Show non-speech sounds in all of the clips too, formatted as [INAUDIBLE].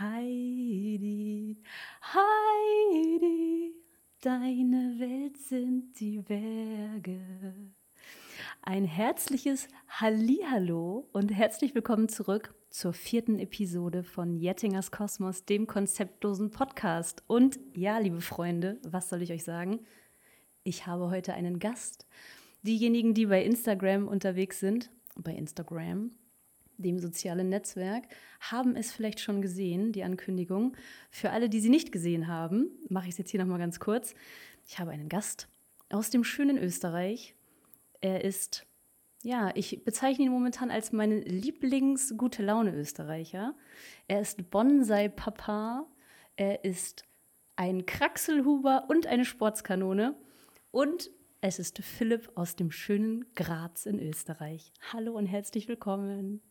Heidi, Heidi, deine Welt sind die Berge. Ein herzliches Hallihallo und herzlich willkommen zurück zur vierten Episode von Jettingers Kosmos, dem konzeptlosen Podcast. Und ja, liebe Freunde, was soll ich euch sagen? Ich habe heute einen Gast. Diejenigen, die bei Instagram unterwegs sind, bei Instagram, dem sozialen Netzwerk, haben es vielleicht schon gesehen, die Ankündigung. Für alle, die sie nicht gesehen haben, mache ich es jetzt hier nochmal ganz kurz. Ich habe einen Gast aus dem schönen Österreich. Er ist, ja, ich bezeichne ihn momentan als meinen Lieblings-Gute Laune-Österreicher. Er ist Bonsai-Papa. Er ist ein Kraxelhuber und eine Sportskanone. Und es ist Philipp aus dem schönen Graz in Österreich. Hallo und herzlich willkommen.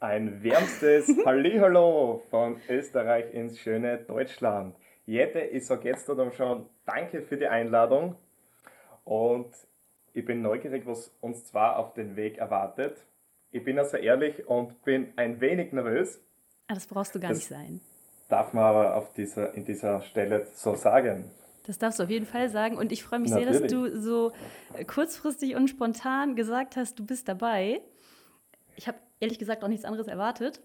Ein wärmstes [LAUGHS] Hallihallo von Österreich ins schöne Deutschland. Jette, ich sage jetzt dann schon Danke für die Einladung und ich bin neugierig, was uns zwar auf den Weg erwartet. Ich bin also ehrlich und bin ein wenig nervös. Ah, das brauchst du gar das nicht sein. Darf man aber auf dieser, in dieser Stelle so sagen. Das darfst du auf jeden Fall sagen. Und ich freue mich Natürlich. sehr, dass du so kurzfristig und spontan gesagt hast, du bist dabei. Ich habe ehrlich gesagt auch nichts anderes erwartet.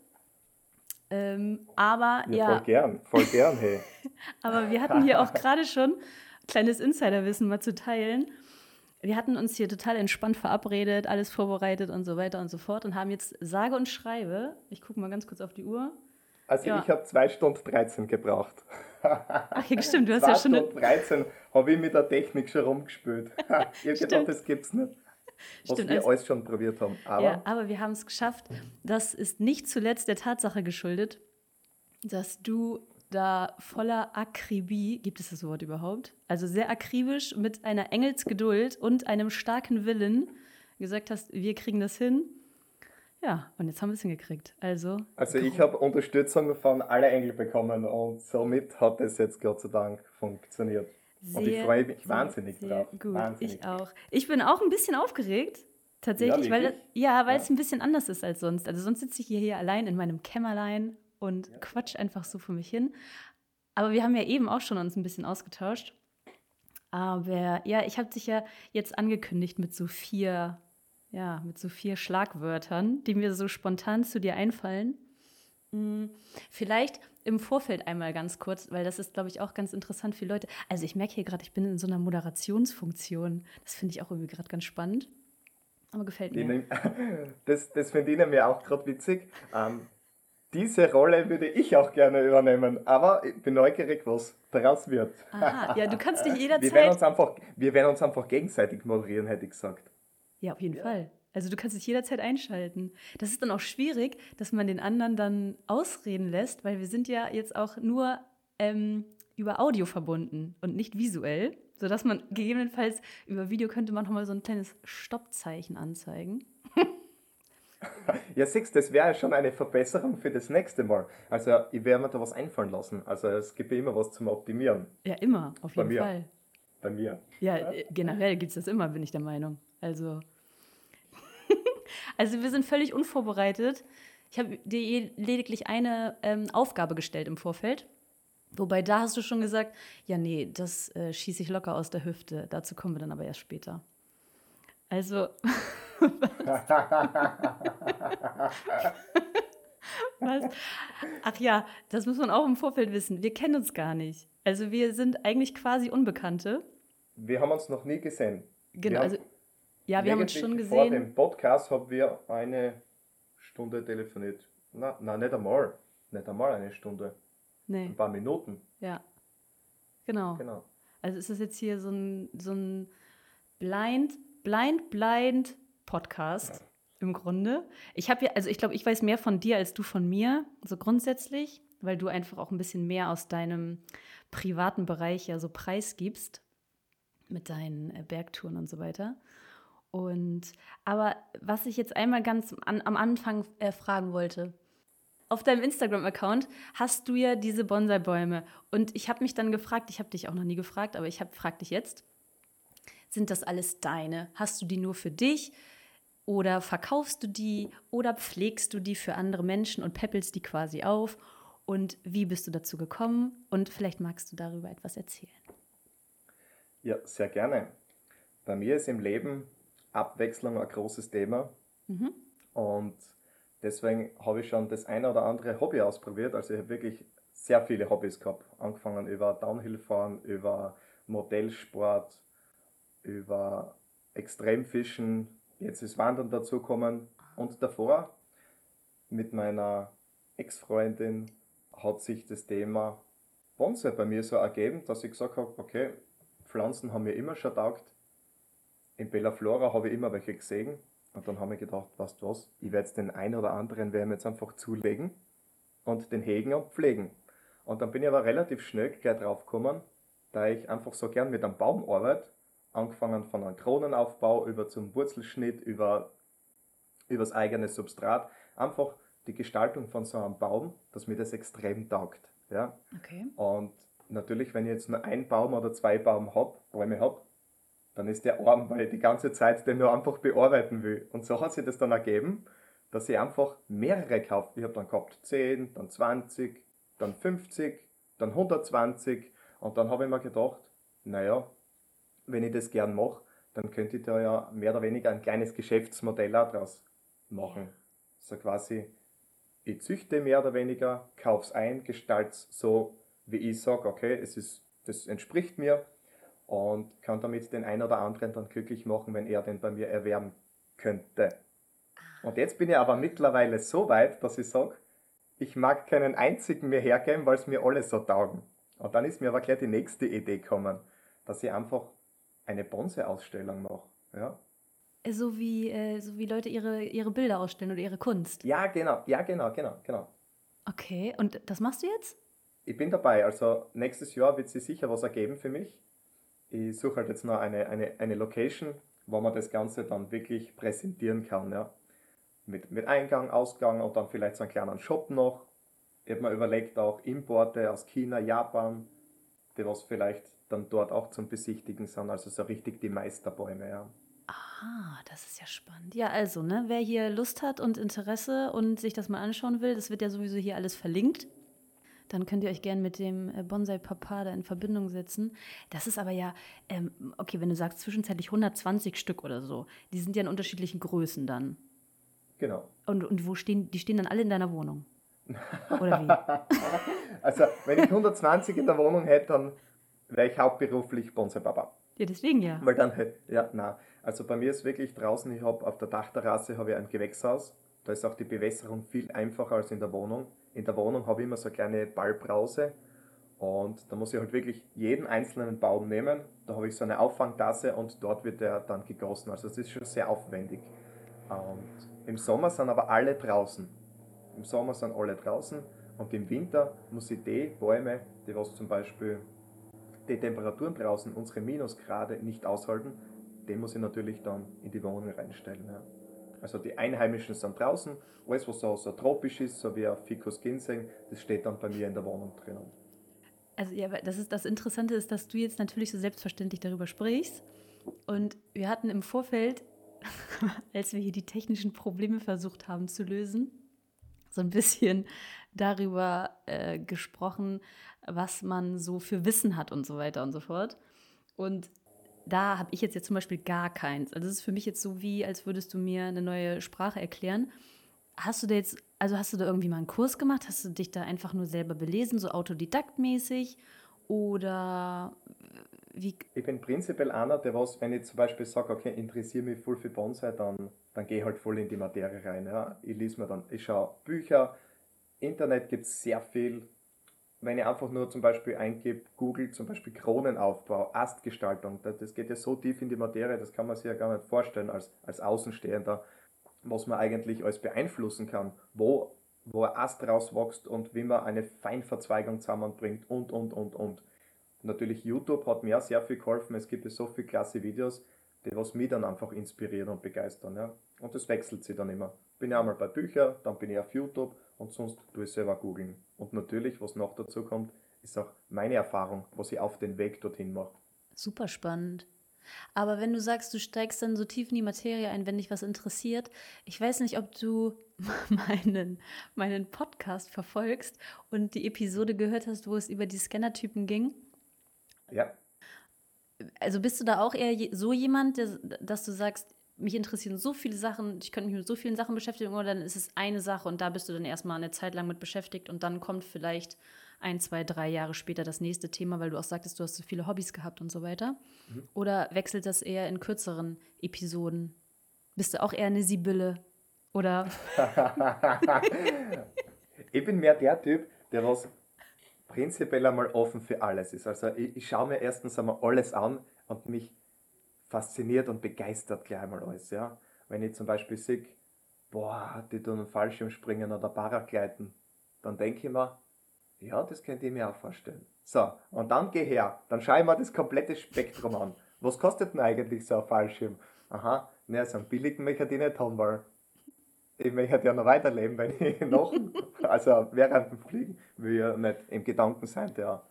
Ähm, aber ja. Voll gern, voll gern, hey. [LAUGHS] aber wir hatten hier auch gerade schon kleines Insiderwissen mal zu teilen. Wir hatten uns hier total entspannt verabredet, alles vorbereitet und so weiter und so fort und haben jetzt sage und schreibe, ich gucke mal ganz kurz auf die Uhr. Also ja. ich habe 2 Stunden 13 gebraucht. [LAUGHS] Ach ja, stimmt, du hast ja schon... 2 Stunden 13 habe ich mit der Technik schon rumgespielt. ich habe gedacht, das gibt's nicht. Was Stimmt, wir also, alles schon probiert haben. Aber, ja, aber wir haben es geschafft. Das ist nicht zuletzt der Tatsache geschuldet, dass du da voller Akribie, gibt es das Wort überhaupt? Also sehr akribisch mit einer Engelsgeduld und einem starken Willen gesagt hast, wir kriegen das hin. Ja, und jetzt haben wir es hingekriegt. Also, also ich habe Unterstützung von allen Engeln bekommen und somit hat es jetzt Gott sei Dank funktioniert. Sehr, und ich freue mich wahnsinnig drauf. Gut, wahnsinnig. ich auch. Ich bin auch ein bisschen aufgeregt, tatsächlich, ja, weil, ja, weil ja. es ein bisschen anders ist als sonst. Also sonst sitze ich hier, hier allein in meinem Kämmerlein und ja. quatsch einfach so für mich hin. Aber wir haben ja eben auch schon uns ein bisschen ausgetauscht. Aber ja, ich habe dich ja jetzt angekündigt mit so vier, ja, mit so vier Schlagwörtern, die mir so spontan zu dir einfallen. Hm, vielleicht im Vorfeld einmal ganz kurz, weil das ist, glaube ich, auch ganz interessant für Leute. Also ich merke hier gerade, ich bin in so einer Moderationsfunktion. Das finde ich auch irgendwie gerade ganz spannend. Aber gefällt mir. [LAUGHS] Das, das finde ich nämlich auch gerade witzig. Ähm, diese Rolle würde ich auch gerne übernehmen, aber ich bin neugierig, was daraus wird. Aha, ja, du kannst dich jederzeit... [LAUGHS] Wir werden uns einfach, wir werden uns einfach gegenseitig moderieren, hätte ich gesagt. Ja, auf jeden ja. Fall. Also du kannst dich jederzeit einschalten. Das ist dann auch schwierig, dass man den anderen dann ausreden lässt, weil wir sind ja jetzt auch nur ähm, über Audio verbunden und nicht visuell, sodass man gegebenenfalls über Video könnte man nochmal so ein kleines Stoppzeichen anzeigen. [LAUGHS] ja, Six, das wäre schon eine Verbesserung für das nächste Mal. Also ich werde mir da was einfallen lassen. Also es gibt ja immer was zum Optimieren. Ja, immer, auf jeden Bei Fall. Bei mir. Ja, ja? Äh, generell gibt es das immer, bin ich der Meinung. Also also wir sind völlig unvorbereitet. Ich habe dir lediglich eine ähm, Aufgabe gestellt im Vorfeld. Wobei da hast du schon gesagt, ja, nee, das äh, schieße ich locker aus der Hüfte. Dazu kommen wir dann aber erst später. Also. [LAUGHS] Was? Ach ja, das muss man auch im Vorfeld wissen. Wir kennen uns gar nicht. Also wir sind eigentlich quasi Unbekannte. Wir haben uns noch nie gesehen. Genau, also ja, wir haben uns schon gesehen. Vor dem Podcast haben wir eine Stunde telefoniert. Na, na, nicht einmal. Nicht einmal eine Stunde. Nee. Ein paar Minuten. Ja. Genau. genau. Also ist das jetzt hier so ein, so ein Blind, Blind, Blind Podcast ja. im Grunde. Ich habe ja, also ich glaube, ich weiß mehr von dir als du von mir, so grundsätzlich, weil du einfach auch ein bisschen mehr aus deinem privaten Bereich ja so preisgibst mit deinen äh, Bergtouren und so weiter. Und aber was ich jetzt einmal ganz an, am Anfang äh, fragen wollte, auf deinem Instagram-Account hast du ja diese Bonsai-Bäume. Und ich habe mich dann gefragt, ich habe dich auch noch nie gefragt, aber ich frage dich jetzt, sind das alles deine? Hast du die nur für dich? Oder verkaufst du die? Oder pflegst du die für andere Menschen und peppelst die quasi auf? und wie bist du dazu gekommen? Und vielleicht magst du darüber etwas erzählen. Ja, sehr gerne. Bei mir ist im Leben Abwechslung ein großes Thema. Mhm. Und deswegen habe ich schon das eine oder andere Hobby ausprobiert. Also ich habe wirklich sehr viele Hobbys gehabt. Angefangen über Downhillfahren, über Modellsport, über Extremfischen, jetzt ist Wandern dazukommen. Und davor mit meiner Ex-Freundin hat sich das Thema Bonsai bei mir so ergeben, dass ich gesagt habe, okay, Pflanzen haben mir immer schon taugt. In Bella Flora habe ich immer welche gesehen. Und dann haben wir gedacht, weißt du was, ich werde jetzt den einen oder anderen werden jetzt einfach zulegen und den hegen und pflegen. Und dann bin ich aber relativ schnell gleich drauf gekommen, da ich einfach so gern mit einem Baum arbeite, angefangen von einem Kronenaufbau über zum Wurzelschnitt, über, über das eigene Substrat, einfach die Gestaltung von so einem Baum, dass mir das extrem taugt. Ja? Okay. Und natürlich, wenn ich jetzt nur einen Baum oder zwei Baum hab, Bäume habe, dann ist der arm, weil ich die ganze Zeit den nur einfach bearbeiten will. Und so hat sich das dann ergeben, dass ich einfach mehrere kaufe. Ich habe dann gehabt 10, dann 20, dann 50, dann 120 und dann habe ich mir gedacht, naja, wenn ich das gern mache, dann könnte ich da ja mehr oder weniger ein kleines Geschäftsmodell auch draus machen. So quasi, ich züchte mehr oder weniger, kaufe es ein, gestalte es so, wie ich sage, okay, es ist, das entspricht mir und kann damit den einen oder anderen dann glücklich machen, wenn er den bei mir erwerben könnte. Und jetzt bin ich aber mittlerweile so weit, dass ich sage, ich mag keinen einzigen mehr hergeben, weil es mir alle so taugen. Und dann ist mir aber gleich die nächste Idee gekommen, dass ich einfach eine Bonsai-Ausstellung mache. Ja? So wie, äh, so wie Leute ihre, ihre Bilder ausstellen oder ihre Kunst. Ja, genau, ja, genau, genau, genau. Okay, und das machst du jetzt? Ich bin dabei. Also nächstes Jahr wird sich sicher was ergeben für mich. Ich suche halt jetzt noch eine, eine, eine Location, wo man das Ganze dann wirklich präsentieren kann. Ja. Mit, mit Eingang, Ausgang und dann vielleicht so einen kleinen Shop noch. Ich habe mir überlegt, auch Importe aus China, Japan, die was vielleicht dann dort auch zum Besichtigen sind. Also so richtig die Meisterbäume. Ja. Ah, das ist ja spannend. Ja, also, ne, wer hier Lust hat und Interesse und sich das mal anschauen will, das wird ja sowieso hier alles verlinkt dann könnt ihr euch gerne mit dem äh, Bonsai Papa da in Verbindung setzen. Das ist aber ja, ähm, okay, wenn du sagst zwischenzeitlich 120 Stück oder so, die sind ja in unterschiedlichen Größen dann. Genau. Und, und wo stehen, die stehen dann alle in deiner Wohnung? Oder wie? [LAUGHS] also, wenn ich 120 in der Wohnung hätte, dann wäre ich hauptberuflich Bonsai Papa. Ja, deswegen ja. Weil dann, ja, na. Also bei mir ist wirklich draußen, ich habe auf der Dachterrasse habe ich ein Gewächshaus. Da ist auch die Bewässerung viel einfacher als in der Wohnung in der Wohnung habe ich immer so eine kleine Ballbrause und da muss ich halt wirklich jeden einzelnen Baum nehmen. Da habe ich so eine Auffangtasse und dort wird der dann gegossen. Also das ist schon sehr aufwendig. Und im Sommer sind aber alle draußen. Im Sommer sind alle draußen und im Winter muss ich die Bäume, die was zum Beispiel die Temperaturen draußen, unsere Minusgrade nicht aushalten, den muss ich natürlich dann in die Wohnung reinstellen. Ja. Also die Einheimischen sind draußen, alles was so, so tropisch ist, so wie ein Ficus Ginseng, das steht dann bei mir in der Wohnung drinnen. Also ja, das ist das Interessante ist, dass du jetzt natürlich so selbstverständlich darüber sprichst. Und wir hatten im Vorfeld, [LAUGHS] als wir hier die technischen Probleme versucht haben zu lösen, so ein bisschen darüber äh, gesprochen, was man so für Wissen hat und so weiter und so fort. Und da habe ich jetzt, jetzt zum Beispiel gar keins. Also das ist für mich jetzt so wie, als würdest du mir eine neue Sprache erklären. Hast du da jetzt, also hast du da irgendwie mal einen Kurs gemacht? Hast du dich da einfach nur selber belesen, so autodidaktmäßig? Oder wie? Ich bin prinzipiell einer, der was, wenn ich zum Beispiel sage, okay, interessiere mich voll für Bonsai, dann, dann gehe ich halt voll in die Materie rein. Ja. Ich lese mir dann, ich schaue Bücher, Internet gibt es sehr viel, wenn ich einfach nur zum Beispiel eingebe, Google zum Beispiel Kronenaufbau, Astgestaltung, das geht ja so tief in die Materie, das kann man sich ja gar nicht vorstellen als, als Außenstehender, was man eigentlich alles beeinflussen kann, wo, wo ein Ast rauswächst und wie man eine Feinverzweigung zusammenbringt und, und, und, und. Natürlich YouTube hat mir sehr viel geholfen, es gibt ja so viele klasse Videos, die was mich dann einfach inspirieren und begeistern. Ja? Und das wechselt sich dann immer. Bin ich einmal bei Büchern, dann bin ich auf YouTube und sonst tue ich selber googeln. Und natürlich, was noch dazu kommt, ist auch meine Erfahrung, was ich auf den Weg dorthin mache. Super spannend. Aber wenn du sagst, du steigst dann so tief in die Materie ein, wenn dich was interessiert, ich weiß nicht, ob du [LAUGHS] meinen, meinen Podcast verfolgst und die Episode gehört hast, wo es über die Scannertypen ging. Ja. Also bist du da auch eher so jemand, dass du sagst, mich interessieren so viele Sachen, ich könnte mich mit so vielen Sachen beschäftigen, oder dann ist es eine Sache und da bist du dann erstmal eine Zeit lang mit beschäftigt und dann kommt vielleicht ein, zwei, drei Jahre später das nächste Thema, weil du auch sagtest, du hast so viele Hobbys gehabt und so weiter. Mhm. Oder wechselt das eher in kürzeren Episoden? Bist du auch eher eine Sibylle? Oder? [LAUGHS] ich bin mehr der Typ, der was prinzipiell einmal offen für alles ist. Also ich, ich schaue mir erstens einmal alles an und mich fasziniert und begeistert gleich mal alles. Ja? Wenn ich zum Beispiel sehe, boah, die tun Fallschirmspringen oder Paragleiten, dann denke ich mir, ja, das könnte ich mir auch vorstellen. So, und dann geh her, dann schaue ich mir das komplette Spektrum an. Was kostet denn eigentlich so ein Fallschirm? Aha, ne, so einen billigen möchte ich nicht haben, weil ich möchte ja noch weiterleben, wenn ich [LAUGHS] noch, also während dem Fliegen, will ja nicht im Gedanken sein, der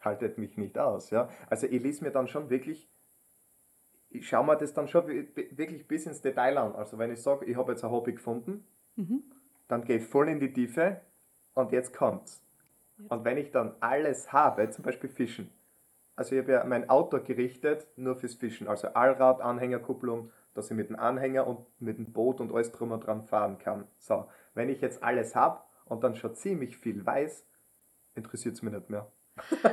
haltet mich nicht aus. Ja? Also ich lese mir dann schon wirklich, ich schaue mir das dann schon wirklich bis ins Detail an. Also wenn ich sage, ich habe jetzt ein Hobby gefunden, mhm. dann gehe ich voll in die Tiefe und jetzt kommt's. Und wenn ich dann alles habe, zum Beispiel Fischen, also ich habe ja mein Auto gerichtet nur fürs Fischen, also Allrad, Anhängerkupplung, dass ich mit dem Anhänger und mit dem Boot und alles drum und dran fahren kann. So, wenn ich jetzt alles habe und dann schon ziemlich viel weiß, interessiert es mich nicht mehr. Ah,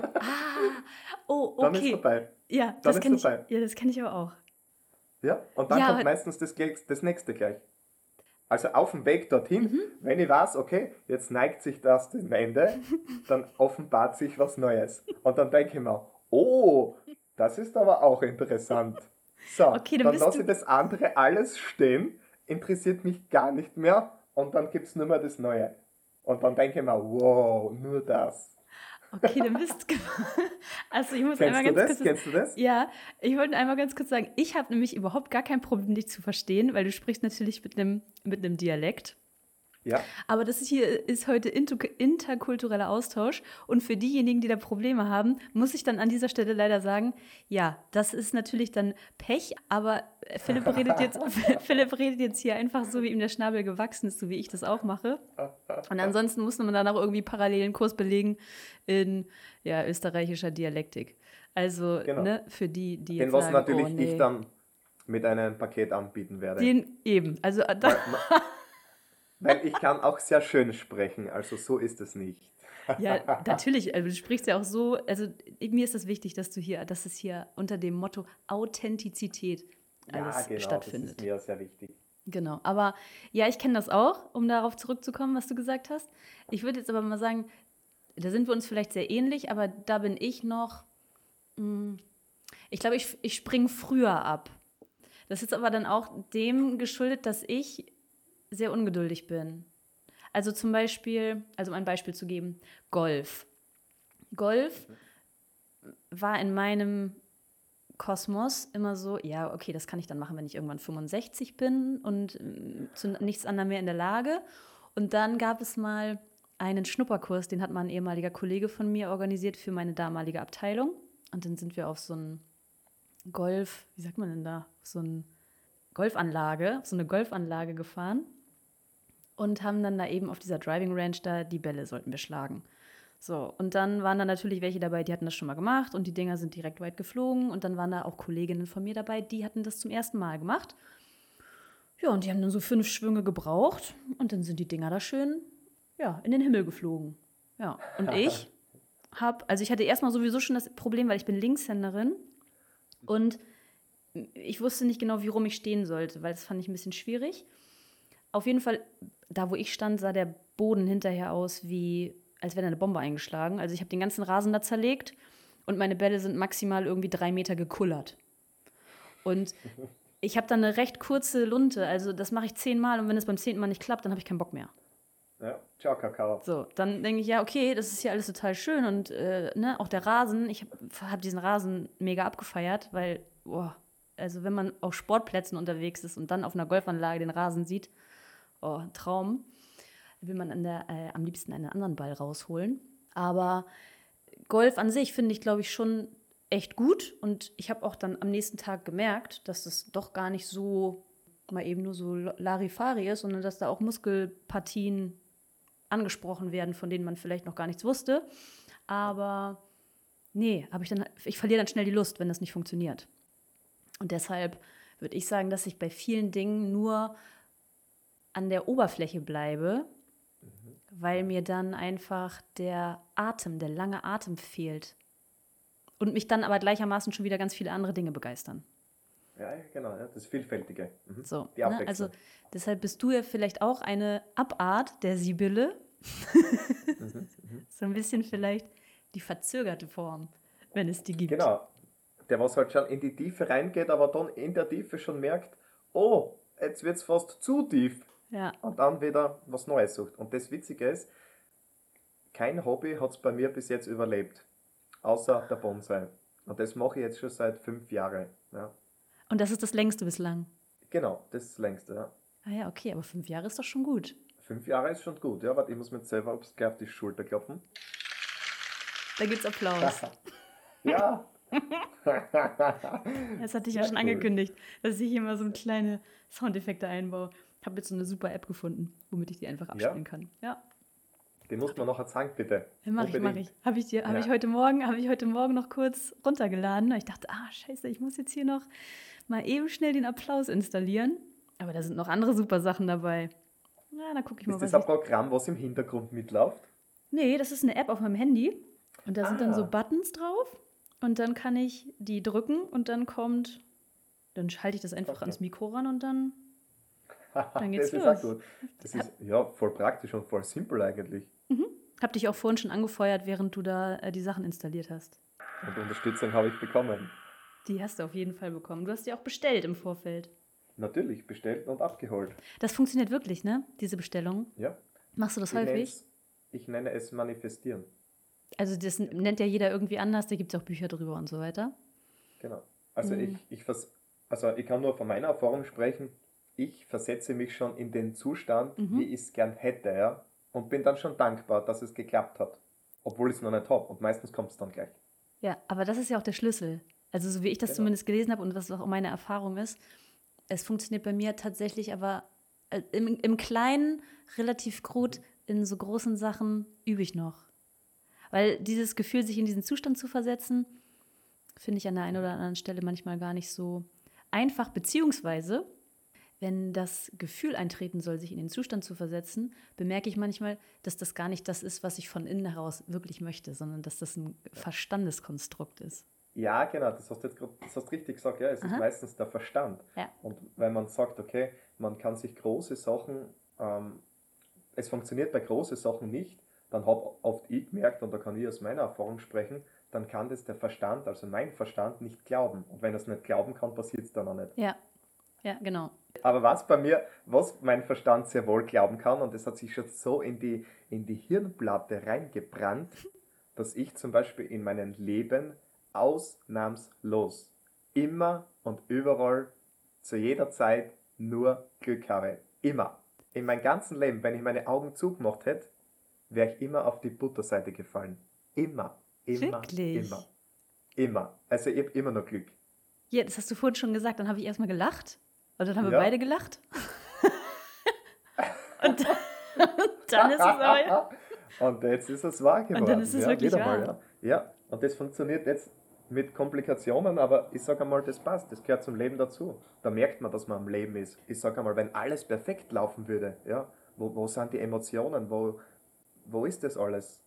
oh, okay. Dann ist vorbei. Ja, das kenne ich, ja, das kenn ich aber auch. Ja, und dann ja, kommt meistens das, das nächste gleich. Also auf dem Weg dorthin, mhm. wenn ich weiß, okay, jetzt neigt sich das dem Ende, [LAUGHS] dann offenbart sich was Neues. Und dann denke ich mir, oh, das ist aber auch interessant. So, okay, dann, dann lasse ich das andere alles stehen, interessiert mich gar nicht mehr und dann gibt es nur mehr das Neue. Und dann denke ich mir, wow, nur das. Okay, dann bist du. Also ich muss Kennst einmal ganz das? kurz. Kennst du das? Ja, ich wollte einmal ganz kurz sagen, ich habe nämlich überhaupt gar kein Problem, dich zu verstehen, weil du sprichst natürlich mit einem mit einem Dialekt. Ja. Aber das hier ist heute interkultureller Austausch. Und für diejenigen, die da Probleme haben, muss ich dann an dieser Stelle leider sagen, ja, das ist natürlich dann Pech, aber Philipp redet jetzt, [LAUGHS] [LAUGHS] Philipp redet jetzt hier einfach so, wie ihm der Schnabel gewachsen ist, so wie ich das auch mache. Und ansonsten muss man dann auch irgendwie parallelen Kurs belegen in ja, österreichischer Dialektik. Also, genau. ne, für die, die Den, jetzt was sagen, natürlich oh, nee. ich dann mit einem Paket anbieten werde. Den eben. Also da [LAUGHS] Weil ich kann auch sehr schön sprechen, also so ist es nicht. Ja, natürlich. Also du sprichst ja auch so, also mir ist das wichtig, dass du hier, dass es hier unter dem Motto Authentizität alles ja, genau, stattfindet. Das ist mir sehr wichtig. Genau, aber ja, ich kenne das auch, um darauf zurückzukommen, was du gesagt hast. Ich würde jetzt aber mal sagen, da sind wir uns vielleicht sehr ähnlich, aber da bin ich noch, mh, hm, ich glaube, ich, ich springe früher ab. Das ist aber dann auch dem geschuldet, dass ich sehr ungeduldig bin. Also zum Beispiel, also um ein Beispiel zu geben, Golf. Golf war in meinem Kosmos immer so, ja, okay, das kann ich dann machen, wenn ich irgendwann 65 bin und mm, zu nichts anderem mehr in der Lage. Und dann gab es mal einen Schnupperkurs, den hat mal ein ehemaliger Kollege von mir organisiert für meine damalige Abteilung. Und dann sind wir auf so ein Golf, wie sagt man denn da, so eine Golfanlage, so eine Golfanlage gefahren und haben dann da eben auf dieser Driving Range da die Bälle sollten wir schlagen. So, und dann waren da natürlich welche dabei, die hatten das schon mal gemacht und die Dinger sind direkt weit geflogen und dann waren da auch Kolleginnen von mir dabei, die hatten das zum ersten Mal gemacht. Ja, und die haben dann so fünf Schwünge gebraucht und dann sind die Dinger da schön, ja, in den Himmel geflogen. Ja, und [LAUGHS] ich habe, also ich hatte erstmal sowieso schon das Problem, weil ich bin Linkshänderin und ich wusste nicht genau, wie rum ich stehen sollte, weil das fand ich ein bisschen schwierig. Auf jeden Fall, da wo ich stand, sah der Boden hinterher aus wie, als wäre eine Bombe eingeschlagen. Also ich habe den ganzen Rasen da zerlegt und meine Bälle sind maximal irgendwie drei Meter gekullert. Und [LAUGHS] ich habe dann eine recht kurze Lunte, also das mache ich zehnmal und wenn es beim zehnten Mal nicht klappt, dann habe ich keinen Bock mehr. Ja, ciao, Kakao. So, dann denke ich, ja, okay, das ist hier alles total schön und äh, ne, auch der Rasen, ich habe hab diesen Rasen mega abgefeiert, weil, boah, also wenn man auf Sportplätzen unterwegs ist und dann auf einer Golfanlage den Rasen sieht, oh, Traum, will man an der, äh, am liebsten einen anderen Ball rausholen. Aber Golf an sich finde ich, glaube ich, schon echt gut und ich habe auch dann am nächsten Tag gemerkt, dass das doch gar nicht so mal eben nur so Larifari ist, sondern dass da auch Muskelpartien angesprochen werden, von denen man vielleicht noch gar nichts wusste. Aber nee, habe ich dann, ich verliere dann schnell die Lust, wenn das nicht funktioniert. Und deshalb würde ich sagen, dass ich bei vielen Dingen nur an der Oberfläche bleibe, mhm. weil mir dann einfach der Atem, der lange Atem fehlt. Und mich dann aber gleichermaßen schon wieder ganz viele andere Dinge begeistern. Ja, genau, das Vielfältige. Mhm. So, Die ne, also deshalb bist du ja vielleicht auch eine Abart der Sibylle. mhm, mhm. [LAUGHS] so ein bisschen vielleicht die verzögerte Form, wenn es die gibt. Genau, der was halt schon in die Tiefe reingeht, aber dann in der Tiefe schon merkt, oh, jetzt wird es fast zu tief. Ja. Und dann wieder was Neues sucht. Und das Witzige ist, kein Hobby hat es bei mir bis jetzt überlebt, außer der Bonsai. Und das mache ich jetzt schon seit fünf Jahren. Ja. Und das ist das längste bislang? Genau, das ist das längste, ja. Ah ja, okay, aber fünf Jahre ist doch schon gut. Fünf Jahre ist schon gut, ja. Warte, ich muss mir selber auf die Schulter klopfen. Da gibt's Applaus. [LAUGHS] ja. [LAUGHS] das hatte ich ja, ja schon cool. angekündigt, dass ich hier mal so kleine Soundeffekte einbaue. Ich habe jetzt so eine super App gefunden, womit ich die einfach abspielen ja. kann. Ja. Den muss man noch erzahlen, bitte. Ja, mach ich, mach ich. Habe ich, dir, hab ja. ich, heute Morgen, hab ich heute Morgen noch kurz runtergeladen. Ich dachte, ah, scheiße, ich muss jetzt hier noch mal eben schnell den Applaus installieren. Aber da sind noch andere super Sachen dabei. Na, dann gucke ich mal, Ist das ein Programm, was im Hintergrund mitläuft? Nee, das ist eine App auf meinem Handy. Und da ah. sind dann so ah. Buttons drauf. Und dann kann ich die drücken und dann kommt, dann schalte ich das einfach okay. ans Mikro ran und dann, [LAUGHS] dann geht's das los. Ist gut. Das ist ja voll praktisch und voll simpel eigentlich. Mhm. Hab dich auch vorhin schon angefeuert, während du da äh, die Sachen installiert hast. Und Unterstützung habe ich bekommen. Die hast du auf jeden Fall bekommen. Du hast die auch bestellt im Vorfeld. Natürlich, bestellt und abgeholt. Das funktioniert wirklich, ne? Diese Bestellung. Ja. Machst du das ich häufig? Ich nenne es Manifestieren. Also das nennt ja jeder irgendwie anders, da gibt es auch Bücher drüber und so weiter. Genau. Also mhm. ich, ich vers also ich kann nur von meiner Erfahrung sprechen, ich versetze mich schon in den Zustand, mhm. wie ich es gern hätte, ja. Und bin dann schon dankbar, dass es geklappt hat. Obwohl ich es noch nicht habe. Und meistens kommt es dann gleich. Ja, aber das ist ja auch der Schlüssel. Also so wie ich das genau. zumindest gelesen habe und was auch meine Erfahrung ist, es funktioniert bei mir tatsächlich aber äh, im, im Kleinen relativ gut, in so großen Sachen übe ich noch. Weil dieses Gefühl, sich in diesen Zustand zu versetzen, finde ich an der einen oder anderen Stelle manchmal gar nicht so einfach, beziehungsweise wenn das Gefühl eintreten soll, sich in den Zustand zu versetzen, bemerke ich manchmal, dass das gar nicht das ist, was ich von innen heraus wirklich möchte, sondern dass das ein Verstandeskonstrukt ist. Ja, genau, das hast du jetzt gerade, das hast richtig gesagt, ja, es Aha. ist meistens der Verstand. Ja. Und wenn man sagt, okay, man kann sich große Sachen, ähm, es funktioniert bei großen Sachen nicht, dann habe oft ich gemerkt, und da kann ich aus meiner Erfahrung sprechen, dann kann das der Verstand, also mein Verstand, nicht glauben. Und wenn er es nicht glauben kann, passiert es dann auch nicht. Ja, ja, genau. Aber was bei mir, was mein Verstand sehr wohl glauben kann, und das hat sich schon so in die, in die Hirnplatte reingebrannt, dass ich zum Beispiel in meinem Leben ausnahmslos immer und überall zu jeder Zeit nur Glück habe. Immer. In meinem ganzen Leben, wenn ich meine Augen zugemacht hätte, wäre ich immer auf die Butterseite gefallen. Immer, immer, Wirklich? immer. Immer. Also ich habe immer noch Glück. Ja, das hast du vorhin schon gesagt. Dann habe ich erstmal gelacht. Und dann haben wir beide gelacht. [LAUGHS] und, dann, und dann ist es aber. Ja. Und jetzt ist es wahr geworden. Und dann ist es ja, wirklich wahr. Mal, ja. ja, und das funktioniert jetzt mit Komplikationen, aber ich sage einmal, das passt, das gehört zum Leben dazu. Da merkt man, dass man am Leben ist. Ich sage einmal, wenn alles perfekt laufen würde, ja, wo, wo sind die Emotionen, wo, wo ist das alles?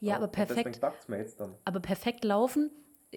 Ja, aber perfekt. Aber perfekt laufen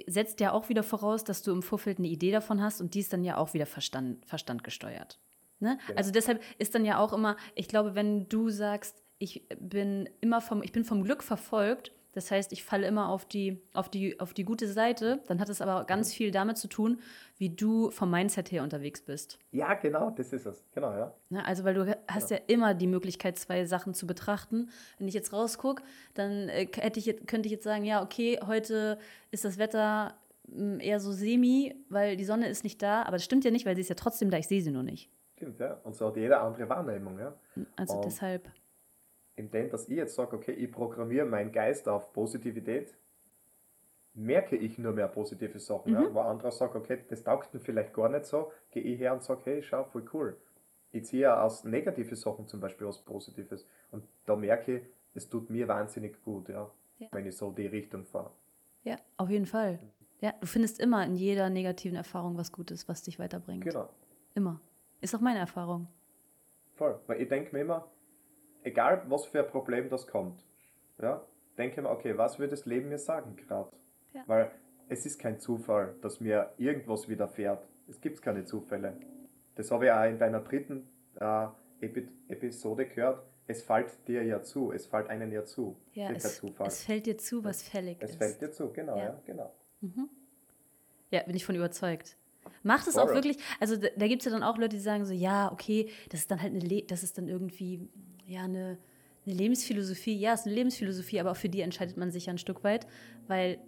setzt ja auch wieder voraus, dass du im Vorfeld eine Idee davon hast und die ist dann ja auch wieder Verstand, Verstand gesteuert. Ne? Genau. Also deshalb ist dann ja auch immer, ich glaube, wenn du sagst, ich bin immer vom, ich bin vom Glück verfolgt, das heißt, ich falle immer auf die, auf die, auf die gute Seite. Dann hat es aber ganz viel damit zu tun, wie du vom Mindset her unterwegs bist. Ja, genau, das ist es. Genau, ja. ja also, weil du hast genau. ja immer die Möglichkeit, zwei Sachen zu betrachten. Wenn ich jetzt rausgucke, dann äh, hätte ich, könnte ich jetzt sagen, ja, okay, heute ist das Wetter hm, eher so semi, weil die Sonne ist nicht da. Aber das stimmt ja nicht, weil sie ist ja trotzdem da, ich sehe sie nur nicht. Stimmt, ja. Und so hat jede andere Wahrnehmung, ja. Also Und deshalb indem dass ich jetzt sage, okay, ich programmiere meinen Geist auf Positivität, merke ich nur mehr positive Sachen. Mhm. Ja? Wo andere sagen, okay, das taugt mir vielleicht gar nicht so, gehe ich her und sage, hey, schau, voll cool. Ich ziehe ja aus negative Sachen zum Beispiel was Positives. Und da merke ich, es tut mir wahnsinnig gut, ja, ja. wenn ich so die Richtung fahre. Ja, auf jeden Fall. Ja, du findest immer in jeder negativen Erfahrung was Gutes, was dich weiterbringt. Genau. Immer. Ist auch meine Erfahrung. Voll. Weil ich denke mir immer, egal was für ein Problem das kommt, ja, denke mir, okay, was würde das Leben mir sagen gerade? Ja. Weil es ist kein Zufall, dass mir irgendwas widerfährt. Es gibt keine Zufälle. Das habe ich auch in deiner dritten äh, Epi Episode gehört. Es fällt dir ja zu, es fällt einem ja zu. Ja, es, es, fällt dir zu, was fällig es ist. Es fällt dir zu, genau, ja, ja genau. Mhm. Ja, bin ich von überzeugt. Macht es auch wirklich, also da, da gibt es ja dann auch Leute, die sagen so, ja, okay, das ist dann halt eine, Le das ist dann irgendwie, ja, eine, eine Lebensphilosophie. Ja, es ist eine Lebensphilosophie, aber auch für die entscheidet man sich ja ein Stück weit, weil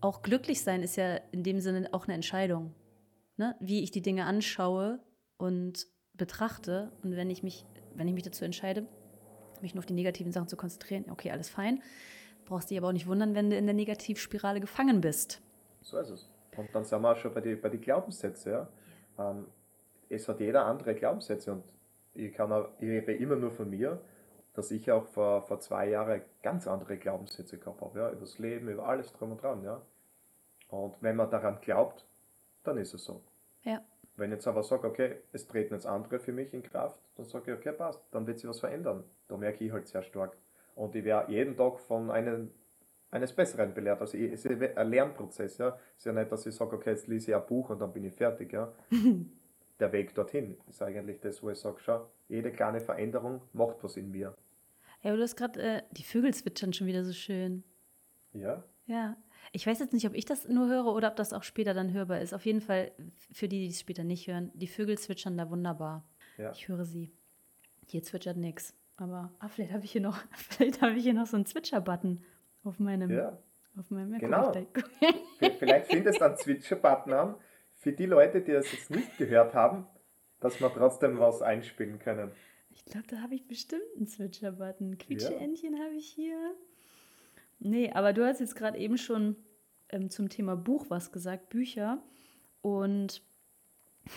auch glücklich sein ist ja in dem Sinne auch eine Entscheidung. Ne? Wie ich die Dinge anschaue und betrachte. Und wenn ich mich, wenn ich mich dazu entscheide, mich nur auf die negativen Sachen zu konzentrieren, okay, alles fein. Brauchst dich aber auch nicht wundern, wenn du in der Negativspirale gefangen bist. So ist es. Und dann sind wir auch schon bei den bei die Glaubenssätzen. Ja? Ähm, es hat jeder andere Glaubenssätze und ich, kann ich rede immer nur von mir, dass ich auch vor, vor zwei Jahren ganz andere Glaubenssätze gehabt habe. Ja? Über das Leben, über alles drum und dran. Ja? Und wenn man daran glaubt, dann ist es so. Ja. Wenn ich jetzt aber sage, okay, es treten jetzt andere für mich in Kraft, dann sage ich, okay, passt, dann wird sich was verändern. Da merke ich halt sehr stark. Und ich werde jeden Tag von einem, eines Besseren belehrt. Also ich, es ist ein Lernprozess. Ja. Es ist ja nicht, dass ich sage, okay, jetzt lese ich ein Buch und dann bin ich fertig. Ja. [LAUGHS] Der Weg dorthin ist eigentlich das, wo ich sage, schau, jede kleine Veränderung macht was in mir. Ja, aber du hast gerade, äh, die Vögel zwitschern schon wieder so schön. Ja? Ja. Ich weiß jetzt nicht, ob ich das nur höre oder ob das auch später dann hörbar ist. Auf jeden Fall, für die, die es später nicht hören, die Vögel zwitschern da wunderbar. Ja. Ich höre sie. Hier zwitschert nichts. Aber ah, vielleicht habe ich hier noch, [LAUGHS] vielleicht habe ich hier noch so einen Zwitscher-Button auf meinem, ja. auf meinem Genau. [LAUGHS] vielleicht findest du einen Zwitscher-Button an für die Leute, die das jetzt nicht gehört haben, dass wir trotzdem was einspielen können. Ich glaube, da habe ich bestimmt einen Zwitscher-Button. Quietsche-Entchen ja. habe ich hier. Nee, aber du hast jetzt gerade eben schon ähm, zum Thema Buch was gesagt, Bücher. Und [LAUGHS]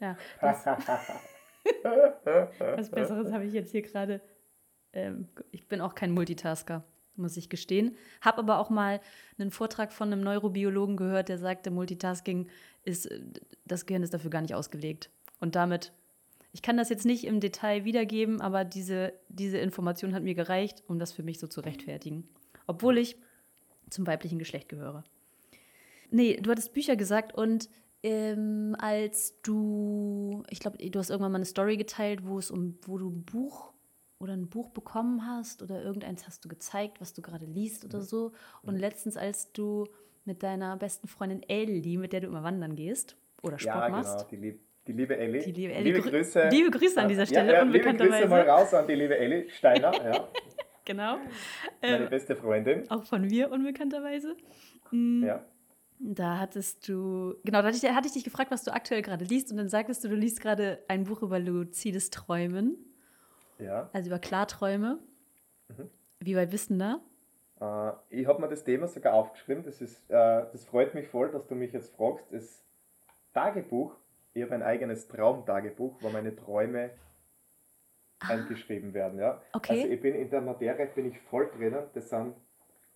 ja, das, [LAUGHS] [LAUGHS] was Besseres habe ich jetzt hier gerade. Ähm, ich bin auch kein Multitasker, muss ich gestehen. Habe aber auch mal einen Vortrag von einem Neurobiologen gehört, der sagte, Multitasking ist, äh, das Gehirn ist dafür gar nicht ausgelegt. Und damit ich kann das jetzt nicht im Detail wiedergeben, aber diese, diese Information hat mir gereicht, um das für mich so zu rechtfertigen. Obwohl ich zum weiblichen Geschlecht gehöre. Nee, du hattest Bücher gesagt und ähm, als du, ich glaube, du hast irgendwann mal eine Story geteilt, wo es um, wo du ein Buch oder ein Buch bekommen hast oder irgendeins hast du gezeigt, was du gerade liest oder so. Und letztens, als du mit deiner besten Freundin Ellie, mit der du immer wandern gehst oder Sport ja, machst. Genau, die liebt die liebe Elli. Die liebe Elli. Liebe Grüße. Liebe Grüße an dieser Stelle. Ja, ja, liebe Grüße mal raus an die liebe Elli Steiner. Ja. [LAUGHS] genau. Meine ähm, beste Freundin. Auch von mir unbekannterweise. Mhm. Ja. Da hattest du, genau, da hatte ich, hatte ich dich gefragt, was du aktuell gerade liest und dann sagtest du, du liest gerade ein Buch über luzides Träumen. Ja. Also über Klarträume. Mhm. Wie weit bist du da? Uh, ich habe mir das Thema sogar aufgeschrieben. Das, ist, uh, das freut mich voll, dass du mich jetzt fragst. Das Tagebuch ich habe ein eigenes Traumtagebuch, wo meine Träume ah. eingeschrieben werden. Ja? Okay. Also ich bin in der Materie bin ich voll drinnen. Das sind,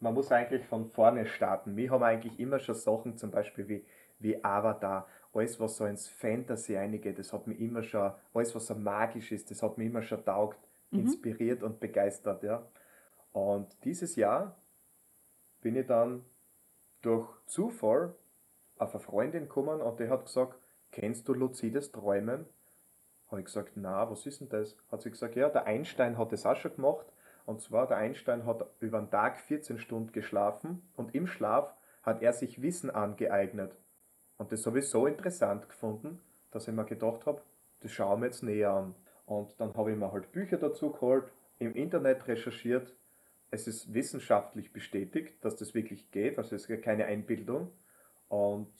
man muss eigentlich von vorne starten. Wir haben eigentlich immer schon Sachen, zum Beispiel wie, wie Avatar, alles was so ins Fantasy eingeht, das hat mich immer schon, alles was so magisch ist, das hat mich immer schon taugt, mhm. inspiriert und begeistert. Ja? Und dieses Jahr bin ich dann durch Zufall auf eine Freundin gekommen und die hat gesagt, kennst du luzides Träumen? Habe ich gesagt, na, was ist denn das? Hat sie gesagt, ja, der Einstein hat das auch schon gemacht. Und zwar, der Einstein hat über den Tag 14 Stunden geschlafen und im Schlaf hat er sich Wissen angeeignet. Und das habe ich so interessant gefunden, dass ich mir gedacht habe, das schauen wir jetzt näher an. Und dann habe ich mir halt Bücher dazu geholt, im Internet recherchiert. Es ist wissenschaftlich bestätigt, dass das wirklich geht, also es ist keine Einbildung. Und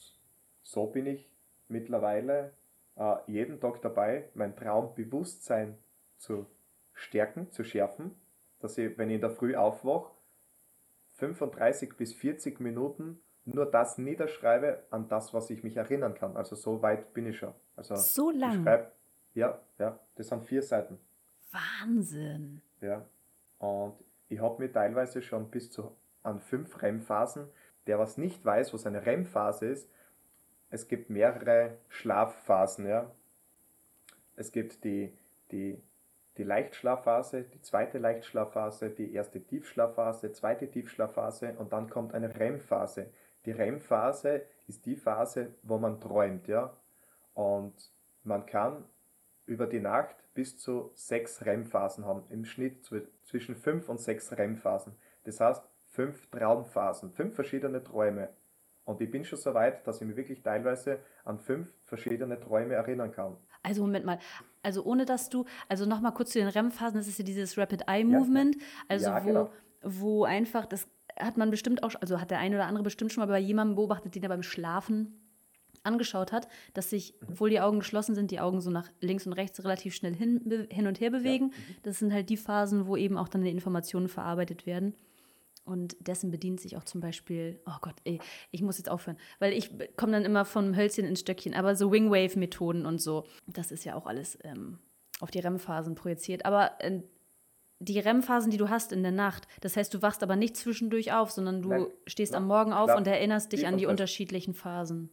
so bin ich mittlerweile äh, jeden Tag dabei, mein 35 bis 40 Minuten nur das niederschreibe an das, was ich mich erinnern kann. Also so weit bin ich schon. Also So ich lang. schreibe, ja, ja, das sind vier Seiten. Wahnsinn. Ja. Und ich habe mir teilweise schon bis zu an fünf REM-Phasen, der was nicht weiß, was eine REM-Phase ist, es gibt mehrere Schlafphasen, ja. Es gibt die, die, die Leichtschlafphase, die zweite Leichtschlafphase, die erste Tiefschlafphase, zweite Tiefschlafphase und dann kommt eine REM-Phase. Die REM-Phase ist die Phase, wo man träumt, ja. Und man kann über die Nacht bis zu sechs REM-Phasen haben. Im Schnitt zwi- zwischen fünf und sechs REM-Phasen. Das heißt, fünf Traumphasen, fünf verschiedene Träume. Und ich bin schon so weit, dass ich mich wirklich teilweise an fünf verschiedene Träume erinnern kann. Also Moment mal, also ohne dass du, also nochmal kurz zu den REM-Phasen, das ist ja dieses Rapid Eye Movement, also Ja, wo, genau. wo einfach, das hat man bestimmt auch, also hat der eine oder andere bestimmt schon mal bei jemandem beobachtet, den er beim Schlafen angeschaut hat, dass sich, Mhm. obwohl die Augen geschlossen sind, die Augen so nach links und rechts relativ schnell hin, hin und her bewegen. Mhm. Das sind halt die Phasen, wo eben auch dann die Informationen verarbeitet werden. Und dessen bedient sich auch zum Beispiel, oh Gott, ey, ich muss jetzt aufhören, weil ich komme dann immer vom Hölzchen ins Stöckchen, aber so Wingwave-Methoden und so, das ist ja auch alles ähm, auf die REM-Phasen projiziert. Aber äh, die REM-Phasen, die du hast in der Nacht, das heißt, du wachst aber nicht zwischendurch auf, sondern du Nein. stehst Nein. am Morgen auf Schlaf und erinnerst dich an die unterschiedlichen Phasen.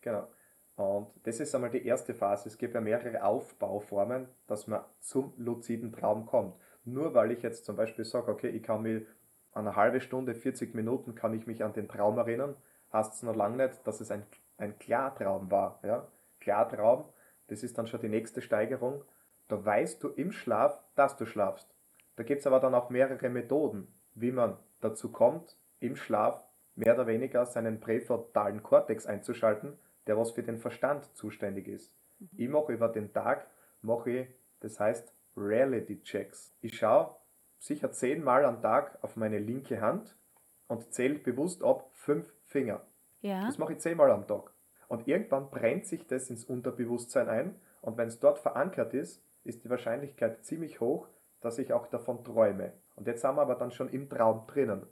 Genau. Und das ist einmal die erste Phase. Es gibt ja mehrere Aufbauformen, dass man zum luziden Traum kommt. Nur weil ich jetzt zum Beispiel sage, okay, ich kann mich eine halbe Stunde, 40 Minuten kann ich mich an den Traum erinnern, heißt es noch lange nicht, dass es ein, ein Klartraum war. Ja? Klartraum, das ist dann schon die nächste Steigerung. Da weißt du im Schlaf, dass du schlafst. Da gibt es aber dann auch mehrere Methoden, wie man dazu kommt, im Schlaf mehr oder weniger seinen präfrontalen Kortex einzuschalten, der was für den Verstand zuständig ist. Ich mache über den Tag, mache ich, das heißt Reality Checks. Ich schaue sicher zehnmal am Tag auf meine linke Hand und zähle bewusst ab fünf Finger. Ja. Das mache ich zehnmal am Tag. Und irgendwann brennt sich das ins Unterbewusstsein ein und wenn es dort verankert ist, ist die Wahrscheinlichkeit ziemlich hoch, dass ich auch davon träume. Und jetzt sind wir aber dann schon im Traum drinnen.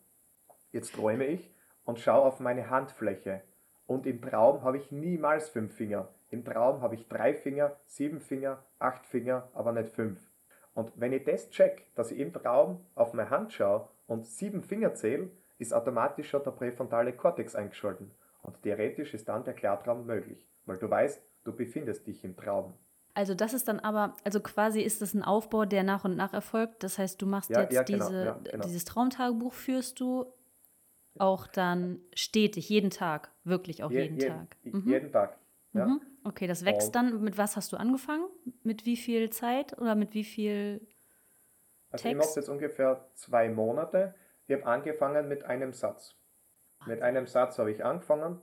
Jetzt träume ich und schaue auf meine Handfläche. Und im Traum habe ich niemals fünf Finger. Im Traum habe ich drei Finger, sieben Finger, acht Finger, aber nicht fünf. Und wenn ich das check, dass ich im Traum auf meine Hand schaue und sieben Finger zähle, ist automatisch schon der präfrontale Kortex eingeschalten. Und theoretisch ist dann der Klartraum möglich, weil du weißt, du befindest dich im Traum. Also das ist dann aber, also quasi ist das ein Aufbau, der nach und nach erfolgt. Das heißt, du machst Ja, jetzt ja, genau, diese, ja, genau. dieses Traumtagebuch führst du auch dann stetig, jeden Tag, wirklich auch Je- jeden, jeden, Tag. Mhm. Jeden Tag. Ja. Mhm. Okay, das wächst Und- dann. Mit was hast du angefangen? Mit wie viel Zeit oder mit wie viel? Also ich mache es jetzt ungefähr zwei Monate. Ich habe angefangen mit einem Satz. Mit einem Satz habe ich angefangen.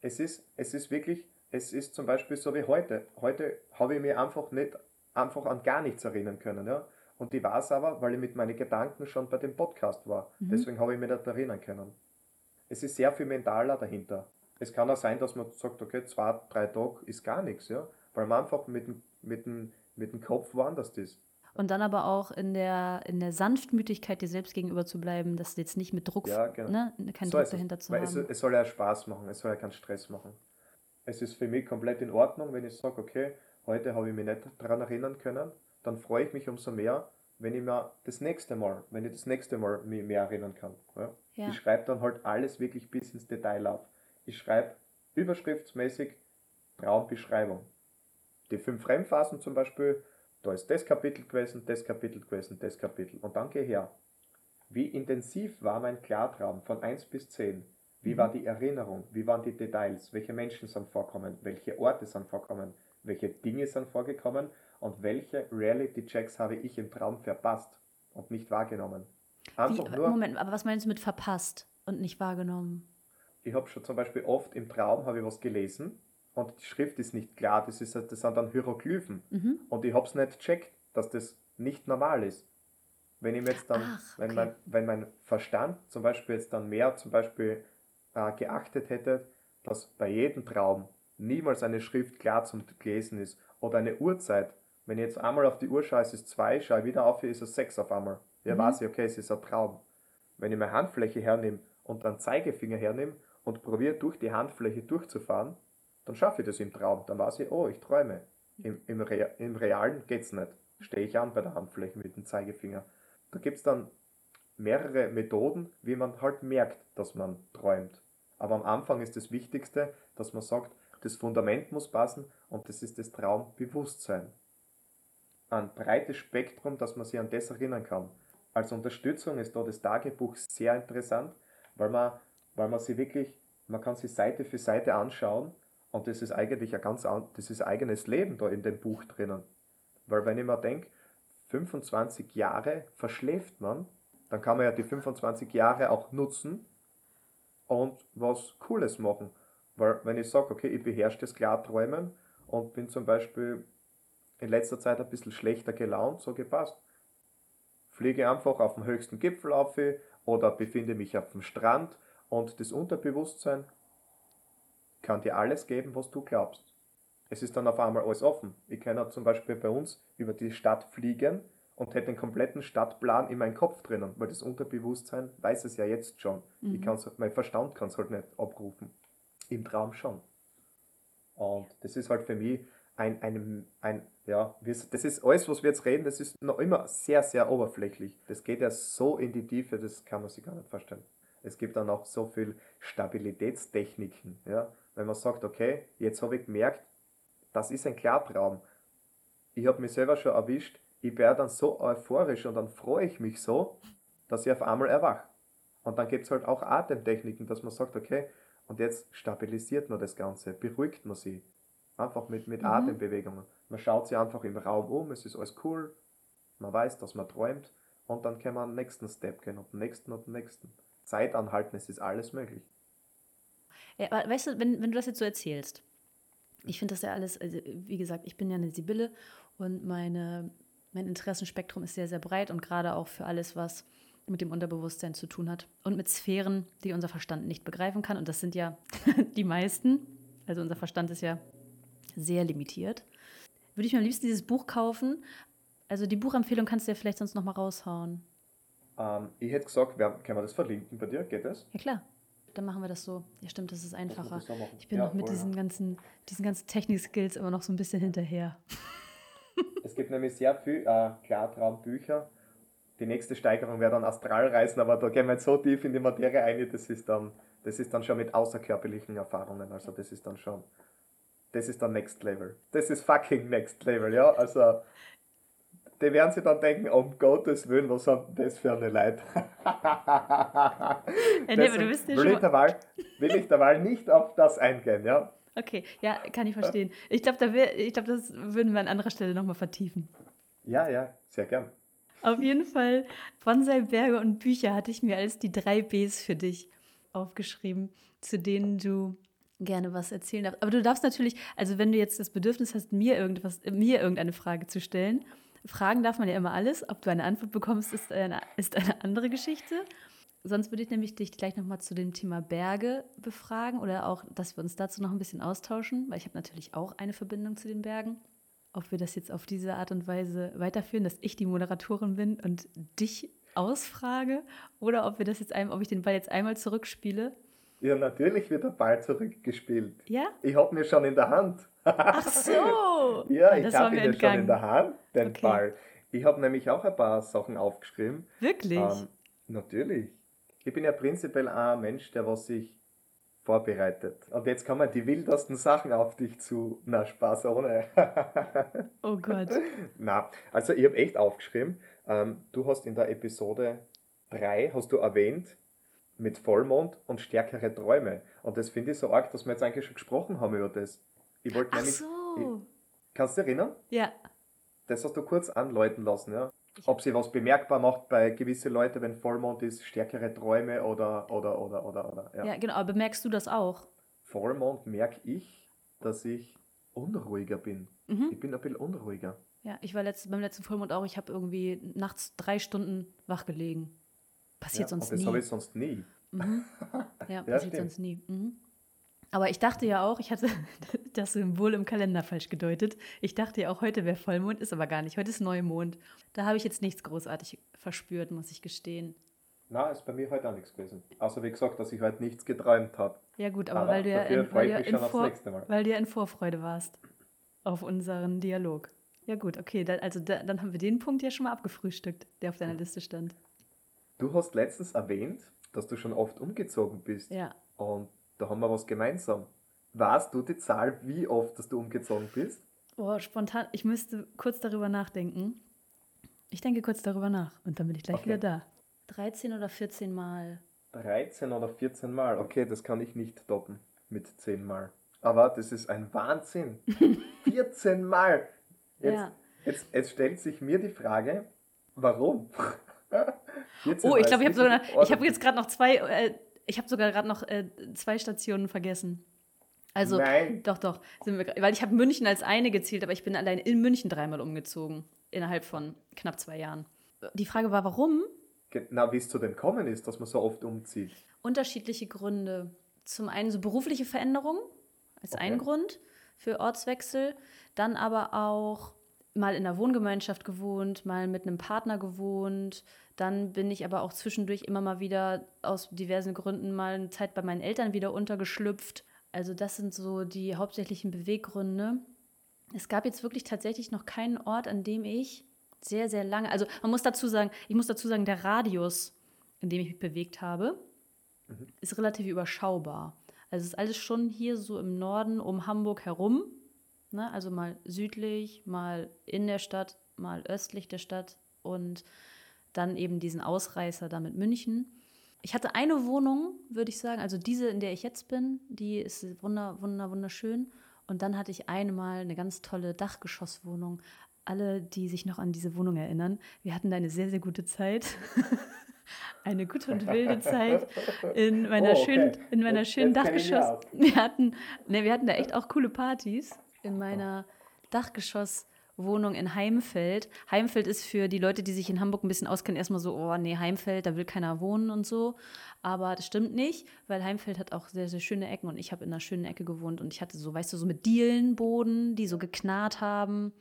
Es ist, es ist wirklich, es ist zum Beispiel so wie heute. Heute habe ich mir einfach nicht, einfach an gar nichts erinnern können. Ja? Und ich weiß aber, weil ich mit meinen Gedanken schon bei dem Podcast war. Mhm. Deswegen habe ich mich nicht erinnern können. Es ist sehr viel mentaler dahinter. Es kann auch sein, dass man sagt, okay, zwei, drei Tage ist gar nichts, ja. Weil man einfach mit, dem- mit, dem, mit dem Kopf woanders ist. Und dann aber auch in der, in der Sanftmütigkeit dir selbst gegenüber zu bleiben, dass du jetzt nicht mit Druck, Ja, genau. ne, keinen So Druck es. dahinter zu Weil es, haben. es soll ja Spaß machen, es soll ja keinen Stress machen. Es ist für mich komplett in Ordnung, wenn ich sage, okay, heute habe ich mich nicht daran erinnern können, dann freue ich mich umso mehr, wenn ich mir das nächste Mal, wenn ich das nächste Mal mich mehr erinnern kann. Ja? Ja. Ich schreibe dann halt alles wirklich bis ins Detail auf. Ich schreibe überschriftsmäßig Traumbeschreibung. Die fünf Fremdphasen zum Beispiel, da ist das Kapitel gewesen, das Kapitel gewesen, das Kapitel. Und dann geh her. Wie intensiv war mein Klartraum von 1 bis 10? Wie war die Erinnerung? Wie waren die Details? Welche Menschen sind vorkommen? Welche Orte sind vorkommen? Welche Dinge sind vorgekommen? Und welche Reality-Checks habe ich im Traum verpasst und nicht wahrgenommen? Einfach Wie, nur, Moment, aber was meinst du mit verpasst und nicht wahrgenommen? ich habe schon zum Beispiel oft im Traum habe ich was gelesen und die Schrift ist nicht klar, das, ist, das sind dann Hieroglyphen. Mhm. Und ich habe es nicht checkt, dass das nicht normal ist. Wenn ich jetzt dann, Ach, wenn, okay. mein, wenn mein Verstand zum Beispiel jetzt dann mehr zum Beispiel äh, geachtet hätte, dass bei jedem Traum niemals eine Schrift klar zum Lesen ist oder eine Uhrzeit. Wenn ich jetzt einmal auf die Uhr schaue, es ist zwei, schaue ich wieder auf, ist es sechs auf einmal. Ja, Mhm. weiß ich, okay, es ist ein Traum. Wenn ich meine Handfläche hernehme und dann Zeigefinger hernehme und probiere durch die Handfläche durchzufahren, dann schaffe ich das im Traum. Dann weiß ich, oh, ich träume. Im, im, Re im Realen es nicht. Stehe ich an bei der Handfläche mit dem Zeigefinger. Da gibt es dann mehrere Methoden, wie man halt merkt, dass man träumt. Aber am Anfang ist das Wichtigste, dass man sagt, das Fundament muss passen und das ist das Traumbewusstsein. Ein breites Spektrum, dass man sich an das erinnern kann. Als Unterstützung ist da das Tagebuch sehr interessant, weil man, weil man sich wirklich, man kann sich Seite für Seite anschauen und das ist eigentlich ein ganz das ist eigenes Leben da in dem Buch drinnen. Weil wenn ich mir denke, 25 Jahre verschläft man, dann kann man ja die 25 Jahre auch nutzen und was Cooles machen. Weil wenn ich sage, okay, ich beherrsche das Klarträumen und bin zum Beispiel in letzter Zeit ein bisschen schlechter gelaunt, so gepasst. Fliege einfach auf den höchsten Gipfel auf oder befinde mich auf dem Strand und das Unterbewusstsein kann dir alles geben, was du glaubst. Es ist dann auf einmal alles offen. Ich kann ja zum Beispiel bei uns über die Stadt fliegen und hätte den kompletten Stadtplan in meinem Kopf drinnen, weil das Unterbewusstsein weiß es ja jetzt schon. Mhm. Ich kann's, mein Verstand kann es halt nicht abrufen. Im Traum schon. Und das ist halt für mich ein, ein, ein, ja, das ist alles, was wir jetzt reden, das ist noch immer sehr, sehr oberflächlich. Das geht ja so in die Tiefe, das kann man sich gar nicht vorstellen. Es gibt dann auch so viel Stabilitätstechniken, ja. Wenn man sagt, okay, jetzt habe ich gemerkt, das ist ein Klartraum. Ich habe mich selber schon erwischt, ich wäre dann so euphorisch und dann freue ich mich so, dass ich auf einmal erwache. Und dann gibt es halt auch Atemtechniken, dass man sagt, okay, und jetzt stabilisiert man das Ganze, beruhigt man sie. Einfach mit, mit mhm. Atembewegungen. Man schaut sich einfach im Raum um, es ist alles cool, man weiß, dass man träumt und dann kann man den nächsten Step gehen und den nächsten und den nächsten. Zeit anhalten, es ist alles möglich. Ja, weißt du, wenn, wenn du das jetzt so erzählst, ich finde das ja alles, also wie gesagt, ich bin ja eine Sibylle und meine mein Interessenspektrum ist sehr, sehr breit und gerade auch für alles, was mit dem Unterbewusstsein zu tun hat und mit Sphären, die unser Verstand nicht begreifen kann. Und das sind ja [LAUGHS] die meisten. Also unser Verstand ist ja sehr limitiert. Würde ich mir am liebsten dieses Buch kaufen. Also die Buchempfehlung kannst du ja vielleicht sonst noch mal raushauen. Ähm, ich hätte gesagt, können wir das verlinken bei dir? Geht das? Ja klar. Dann machen wir das so. Ja, stimmt, das ist einfacher. Das ich bin ja, noch mit diesen ganzen, diesen ganzen Technik-Skills immer noch so ein bisschen hinterher. Es gibt nämlich sehr viele äh, Klartraumbücher. Die nächste Steigerung wäre dann Astralreisen, aber da gehen wir jetzt so tief in die Materie ein, das ist dann, das ist dann schon mit außerkörperlichen Erfahrungen. Also das ist dann schon, das ist dann Next Level. Das ist fucking Next Level, ja. Also die werden sich dann denken, um Gottes Willen, was haben das für eine Leid? ja, nee, aber du bist ja will, ich derweil, will ich derweil nicht auf das eingehen, ja. Okay, ja, kann ich verstehen. Ich glaube, da glaub, das würden wir an anderer Stelle nochmal vertiefen. Ja, ja, sehr gern. Auf jeden Fall, Bonsai, Berge und Bücher hatte ich mir als die drei Bs für dich aufgeschrieben, zu denen du gerne was erzählen darfst. Aber du darfst natürlich, also wenn du jetzt das Bedürfnis hast, mir irgendwas, mir irgendeine Frage zu stellen, fragen darf man ja immer alles. Ob du eine Antwort bekommst, ist eine, ist eine andere Geschichte. Sonst würde ich nämlich dich gleich nochmal zu dem Thema Berge befragen oder auch, dass wir uns dazu noch ein bisschen austauschen, weil ich habe natürlich auch eine Verbindung zu den Bergen. Ob wir das jetzt auf diese Art und Weise weiterführen, dass ich die Moderatorin bin und dich ausfrage oder ob wir das jetzt ein, ob ich den Ball jetzt einmal zurückspiele. Ja, natürlich wird der Ball zurückgespielt. Ja? Ich habe mir schon in der Hand. Ach so! [LAUGHS] ja, ich habe ihn schon in der Hand, den okay. Ball. Ich habe nämlich auch ein paar Sachen aufgeschrieben. Wirklich? Ähm, natürlich. Ich bin ja prinzipiell ein Mensch, der was sich vorbereitet. Und jetzt kommen die wildesten Sachen auf dich zu. Na, Spaß ohne. [LAUGHS] oh Gott. Na, also ich habe echt aufgeschrieben, ähm, du hast in der Episode 3, hast du erwähnt, mit Vollmond und stärkere Träume. Und das finde ich so arg, dass wir jetzt eigentlich schon gesprochen haben über das. Ich wollte nämlich. So. Ich, kannst du dich erinnern? Ja. Das hast du kurz anläuten lassen, ja ob sie was bemerkbar macht bei gewissen Leuten, wenn Vollmond ist, stärkere Träume oder, oder, oder, oder, oder. Ja. ja, genau, aber bemerkst du das auch? Vollmond merke ich, dass ich unruhiger bin. Mhm. Ich bin ein bisschen unruhiger. Ja, ich war letzt, beim letzten Vollmond auch, ich habe irgendwie nachts drei Stunden wach gelegen. Passiert ja, sonst nie. Das habe ich sonst nie. Mhm. [LAUGHS] Ja, ja, passiert stimmt. sonst nie. Mhm. Aber ich dachte ja auch, ich hatte [LAUGHS] das Symbol im Kalender falsch gedeutet. Ich dachte ja auch, heute wäre Vollmond, ist aber gar nicht. Heute ist Neumond. Da habe ich jetzt nichts großartig verspürt, muss ich gestehen. Na, ist bei mir heute auch nichts gewesen. Außer wie gesagt, dass ich heute nichts geträumt habe. Ja gut, aber, aber weil, du ja in, weil, in Vor weil du ja in Vorfreude warst auf unseren Dialog. Ja gut, okay, da, also da, dann haben wir den Punkt ja schon mal abgefrühstückt, der auf deiner Liste stand. Du hast letztens erwähnt, dass du schon oft umgezogen bist. Ja. Und da haben wir was gemeinsam. Weißt du die Zahl, wie oft dass du umgezogen bist? Oh, spontan, ich müsste kurz darüber nachdenken. Ich denke kurz darüber nach und dann bin ich gleich okay. wieder da. 13 oder 14 Mal. 13 oder 14 Mal, okay, das kann ich nicht toppen mit 10 Mal. Aber das ist ein Wahnsinn. [LAUGHS] 14 Mal. Jetzt, ja. jetzt, jetzt stellt sich mir die Frage, warum? [LAUGHS] oh, ich glaube, ich habe sogar, ich habe jetzt gerade noch zwei, äh, ich habe sogar gerade noch äh, zwei Stationen vergessen. Also, Nein. doch, doch. Wir, weil ich habe München als eine gezählt, aber ich bin allein in München dreimal umgezogen. Innerhalb von knapp zwei Jahren. Die Frage war, warum? Genau, wie es zu dem kommen ist, dass man so oft umzieht. Unterschiedliche Gründe. Zum einen so berufliche Veränderungen als okay. ein Grund für Ortswechsel. Dann aber auch mal in einer Wohngemeinschaft gewohnt, mal mit einem Partner gewohnt. Dann bin ich aber auch zwischendurch immer mal wieder aus diversen Gründen mal eine Zeit bei meinen Eltern wieder untergeschlüpft. Also das sind so die hauptsächlichen Beweggründe. Es gab jetzt wirklich tatsächlich noch keinen Ort, an dem ich sehr, sehr lange, also man muss dazu sagen, ich muss dazu sagen, der Radius, in dem ich mich bewegt habe, mhm. ist relativ überschaubar. Also es ist alles schon hier so im Norden um Hamburg herum. Ne? Also mal südlich, mal in der Stadt, mal östlich der Stadt und dann eben diesen Ausreißer da mit München. Ich hatte eine Wohnung, würde ich sagen, also diese, in der ich jetzt bin, die ist wunder, wunder, wunderschön. Und dann hatte ich einmal eine ganz tolle Dachgeschosswohnung. Alle, die sich noch an diese Wohnung erinnern, wir hatten da eine sehr, sehr gute Zeit. [LAUGHS] eine gute und wilde Zeit in meiner oh, okay. schönen, in meiner schönen Dachgeschoss. Wir hatten, ne, wir hatten da echt auch coole Partys in meiner Dachgeschosswohnung in Heimfeld. Heimfeld ist für die Leute, die sich in Hamburg ein bisschen auskennen, erstmal so, oh nee, Heimfeld, da will keiner wohnen und so. Aber das stimmt nicht, weil Heimfeld hat auch sehr, sehr schöne Ecken und ich habe in einer schönen Ecke gewohnt und ich hatte so, weißt du, so mit Dielenboden, die so geknarrt haben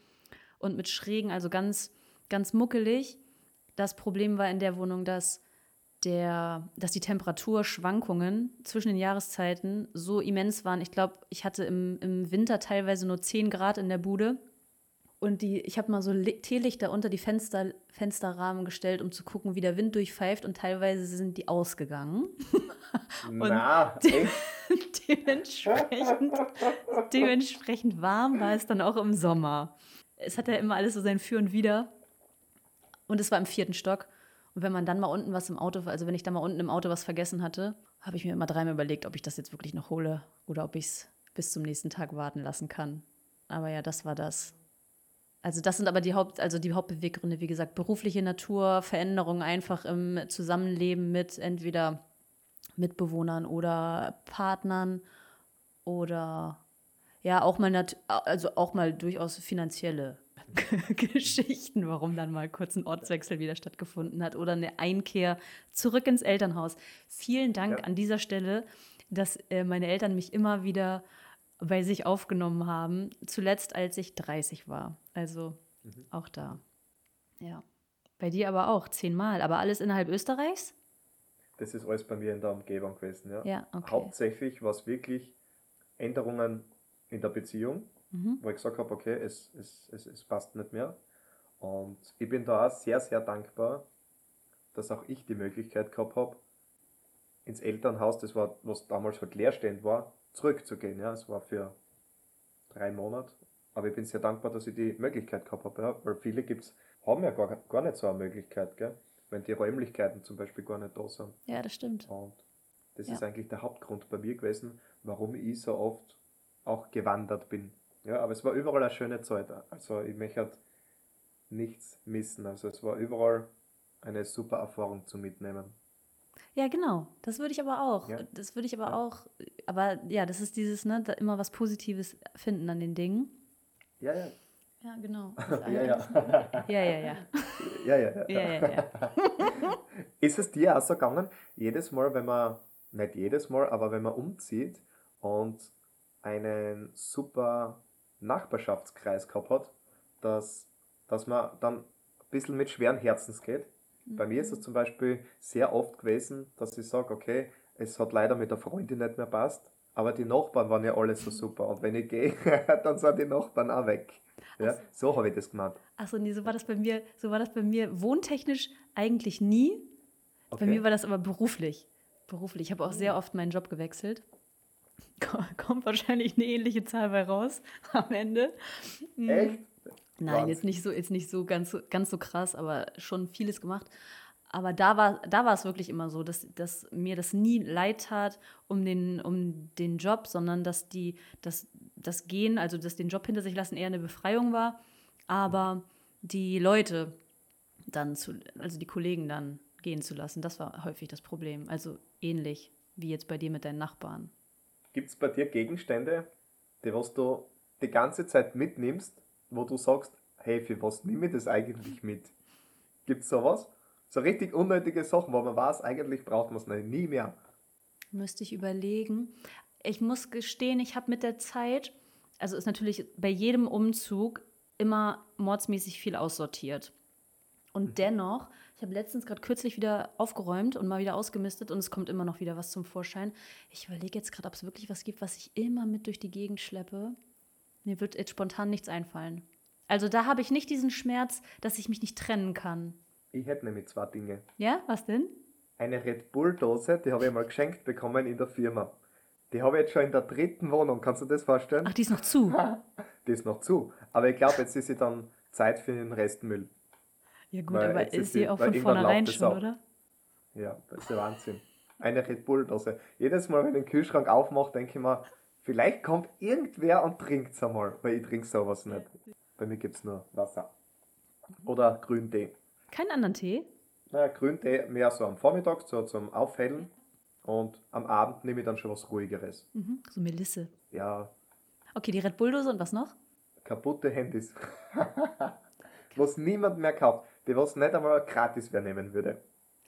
und mit Schrägen, also ganz, ganz muckelig. Das Problem war in der Wohnung, dass der, dass die Temperaturschwankungen zwischen den Jahreszeiten so immens waren. Ich glaube, ich hatte im, im Winter teilweise nur 10 Grad in der Bude. Und die, ich habe mal so Teelichter unter die Fenster, Fensterrahmen gestellt, um zu gucken, wie der Wind durchpfeift. Und teilweise sind die ausgegangen. [LAUGHS] Na, [LAUGHS] de dementsprechend, dementsprechend warm war es dann auch im Sommer. Es hat ja immer alles so sein Für und Wider. Und es war im vierten Stock. Und wenn man dann mal unten was im Auto, also wenn ich da mal unten im Auto was vergessen hatte, habe ich mir immer dreimal überlegt, ob ich das jetzt wirklich noch hole oder ob ich es bis zum nächsten Tag warten lassen kann. Aber ja, das war das. Also das sind aber die Haupt, also die Hauptbeweggründe, wie gesagt, berufliche Natur, Veränderungen einfach im Zusammenleben mit entweder Mitbewohnern oder Partnern oder ja auch mal also auch mal durchaus finanzielle [LAUGHS] Geschichten, warum dann mal kurz ein Ortswechsel wieder stattgefunden hat oder eine Einkehr zurück ins Elternhaus. Vielen Dank ja. an dieser Stelle, dass äh, meine Eltern mich immer wieder bei sich aufgenommen haben. Zuletzt, als ich 30 war. Also mhm. auch da. Ja. Bei dir aber auch zehnmal, aber alles innerhalb Österreichs? Das ist alles bei mir in der Umgebung gewesen, ja. ja okay. Hauptsächlich war es wirklich Änderungen in der Beziehung mhm. wo ich gesagt habe, okay, es, es, es, es passt nicht mehr. Und ich bin da auch sehr, sehr dankbar, dass auch ich die Möglichkeit gehabt habe, ins Elternhaus, das war, was damals halt leerstehend war, zurückzugehen. Ja, es war für drei Monate. Aber ich bin sehr dankbar, dass ich die Möglichkeit gehabt habe, weil viele gibt's, haben ja gar, gar nicht so eine Möglichkeit, gell? wenn die Räumlichkeiten zum Beispiel gar nicht da sind. Ja, das stimmt. Und das ja. ist eigentlich der Hauptgrund bei mir gewesen, warum ich so oft auch gewandert bin. Ja, aber es war überall eine schöne Zeit. Also ich möchte halt nichts missen. Also es war überall eine super Erfahrung zu mitnehmen. Ja, genau. Das würde ich aber auch. Ja. Das würde ich aber ja. auch. Aber ja, das ist dieses, ne, immer was Positives finden an den Dingen. Ja, ja. Ja, genau. [LAUGHS] ja, ja. ja, ja, ja. Ja, [LAUGHS] ja, ja. ja, ja, [LAUGHS] ja. ist es dir auch so gegangen, jedes Mal, wenn man, nicht jedes Mal, aber wenn man umzieht und einen super Nachbarschaftskreis gehabt hat, dass, dass man dann ein bisschen mit schweren Herzens geht, Bei mir ist es zum Beispiel sehr oft gewesen, dass ich sage, okay, es hat leider mit der Freundin nicht mehr passt, aber die Nachbarn waren ja alle so super. Und wenn ich gehe, [LAUGHS] dann sind die Nachbarn auch weg. Ja, so habe ich das gemacht. Achso, nee, so war das bei mir, so war das bei mir wohntechnisch eigentlich nie. Bei Okay. mir war das aber beruflich. Beruflich. Ich habe auch sehr oft meinen Job gewechselt. [LAUGHS] Kommt wahrscheinlich eine ähnliche Zahl bei raus [LAUGHS] am Ende. Mhm. Echt? Nein, Wahnsinn. jetzt nicht so, jetzt nicht so ganz, so- ganz so krass, aber schon vieles gemacht. Aber da war, da war es wirklich immer so, dass, dass mir das nie leid tat um den, um den Job, sondern dass die, dass das Gehen, also dass den Job hinter sich lassen eher eine Befreiung war, aber die Leute dann zu, also die Kollegen dann gehen zu lassen, das war häufig das Problem. Also ähnlich wie jetzt bei dir mit deinen Nachbarn. Gibt es bei dir Gegenstände, die was du die ganze Zeit mitnimmst, wo du sagst, hey, für was nehme ich das eigentlich mit? Gibt es sowas? So richtig unnötige Sachen, wo man weiß, eigentlich braucht man es nie mehr. Müsste ich überlegen. Ich muss gestehen, ich habe mit der Zeit, also ist natürlich bei jedem Umzug immer mordsmäßig viel aussortiert. Und dennoch, ich habe letztens gerade kürzlich wieder aufgeräumt und mal wieder ausgemistet und es kommt immer noch wieder was zum Vorschein. Ich überlege jetzt gerade, ob es wirklich was gibt, was ich immer mit durch die Gegend schleppe. Mir wird jetzt spontan nichts einfallen. Also da habe ich nicht diesen Schmerz, dass ich mich nicht trennen kann. Ich hätte nämlich zwei Dinge. Ja, was denn? Eine Red Bull-Dose, die habe ich mal geschenkt bekommen in der Firma. Die habe ich jetzt schon in der dritten Wohnung, kannst du das vorstellen? Ach, die ist noch zu. [LAUGHS] Die ist noch zu. Aber ich glaube, jetzt ist sie dann Zeit für den Restmüll. Ja gut, Weil aber ist die- auch von vornherein schon, oder? Ja, das ist der Wahnsinn. Eine Red Bull-Dose. Jedes Mal, wenn ich den Kühlschrank aufmache, denke ich mir, vielleicht kommt irgendwer und trinkt es einmal, weil ich trinke sowas nicht. Bei mir gibt es nur Wasser. Oder Grüntee. Keinen anderen Tee? Naja, Grüntee mehr so am Vormittag, so zum Aufhellen. Und am Abend nehme ich dann schon was Ruhigeres. Mhm. So Melisse. Ja, Okay, die Red Bull-Dose und was noch? kaputte Handys. [LAUGHS] was niemand mehr kauft. Die was nicht einmal gratis wer nehmen würde.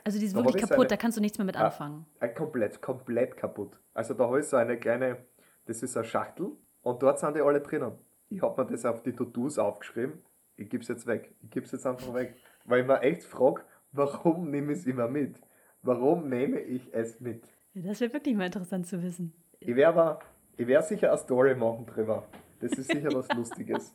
Also die ist Da wirklich kaputt, seine- da kannst du nichts mehr mit Ah. anfangen. Äh, komplett, komplett kaputt. Also da habe ich so eine kleine, das ist eine Schachtel und dort sind die alle drinnen. Ich habe mir das auf die To-Dos aufgeschrieben. Ich gebe es jetzt weg. Ich gebe es jetzt einfach weg. Weil ich mir echt frage, warum nehme ich es immer mit? Warum nehme ich es mit? Ja, das wäre wirklich mal interessant zu wissen. Ich werde aber, ich werde sicher eine Story machen drüber. Das ist sicher was [LAUGHS] Lustiges.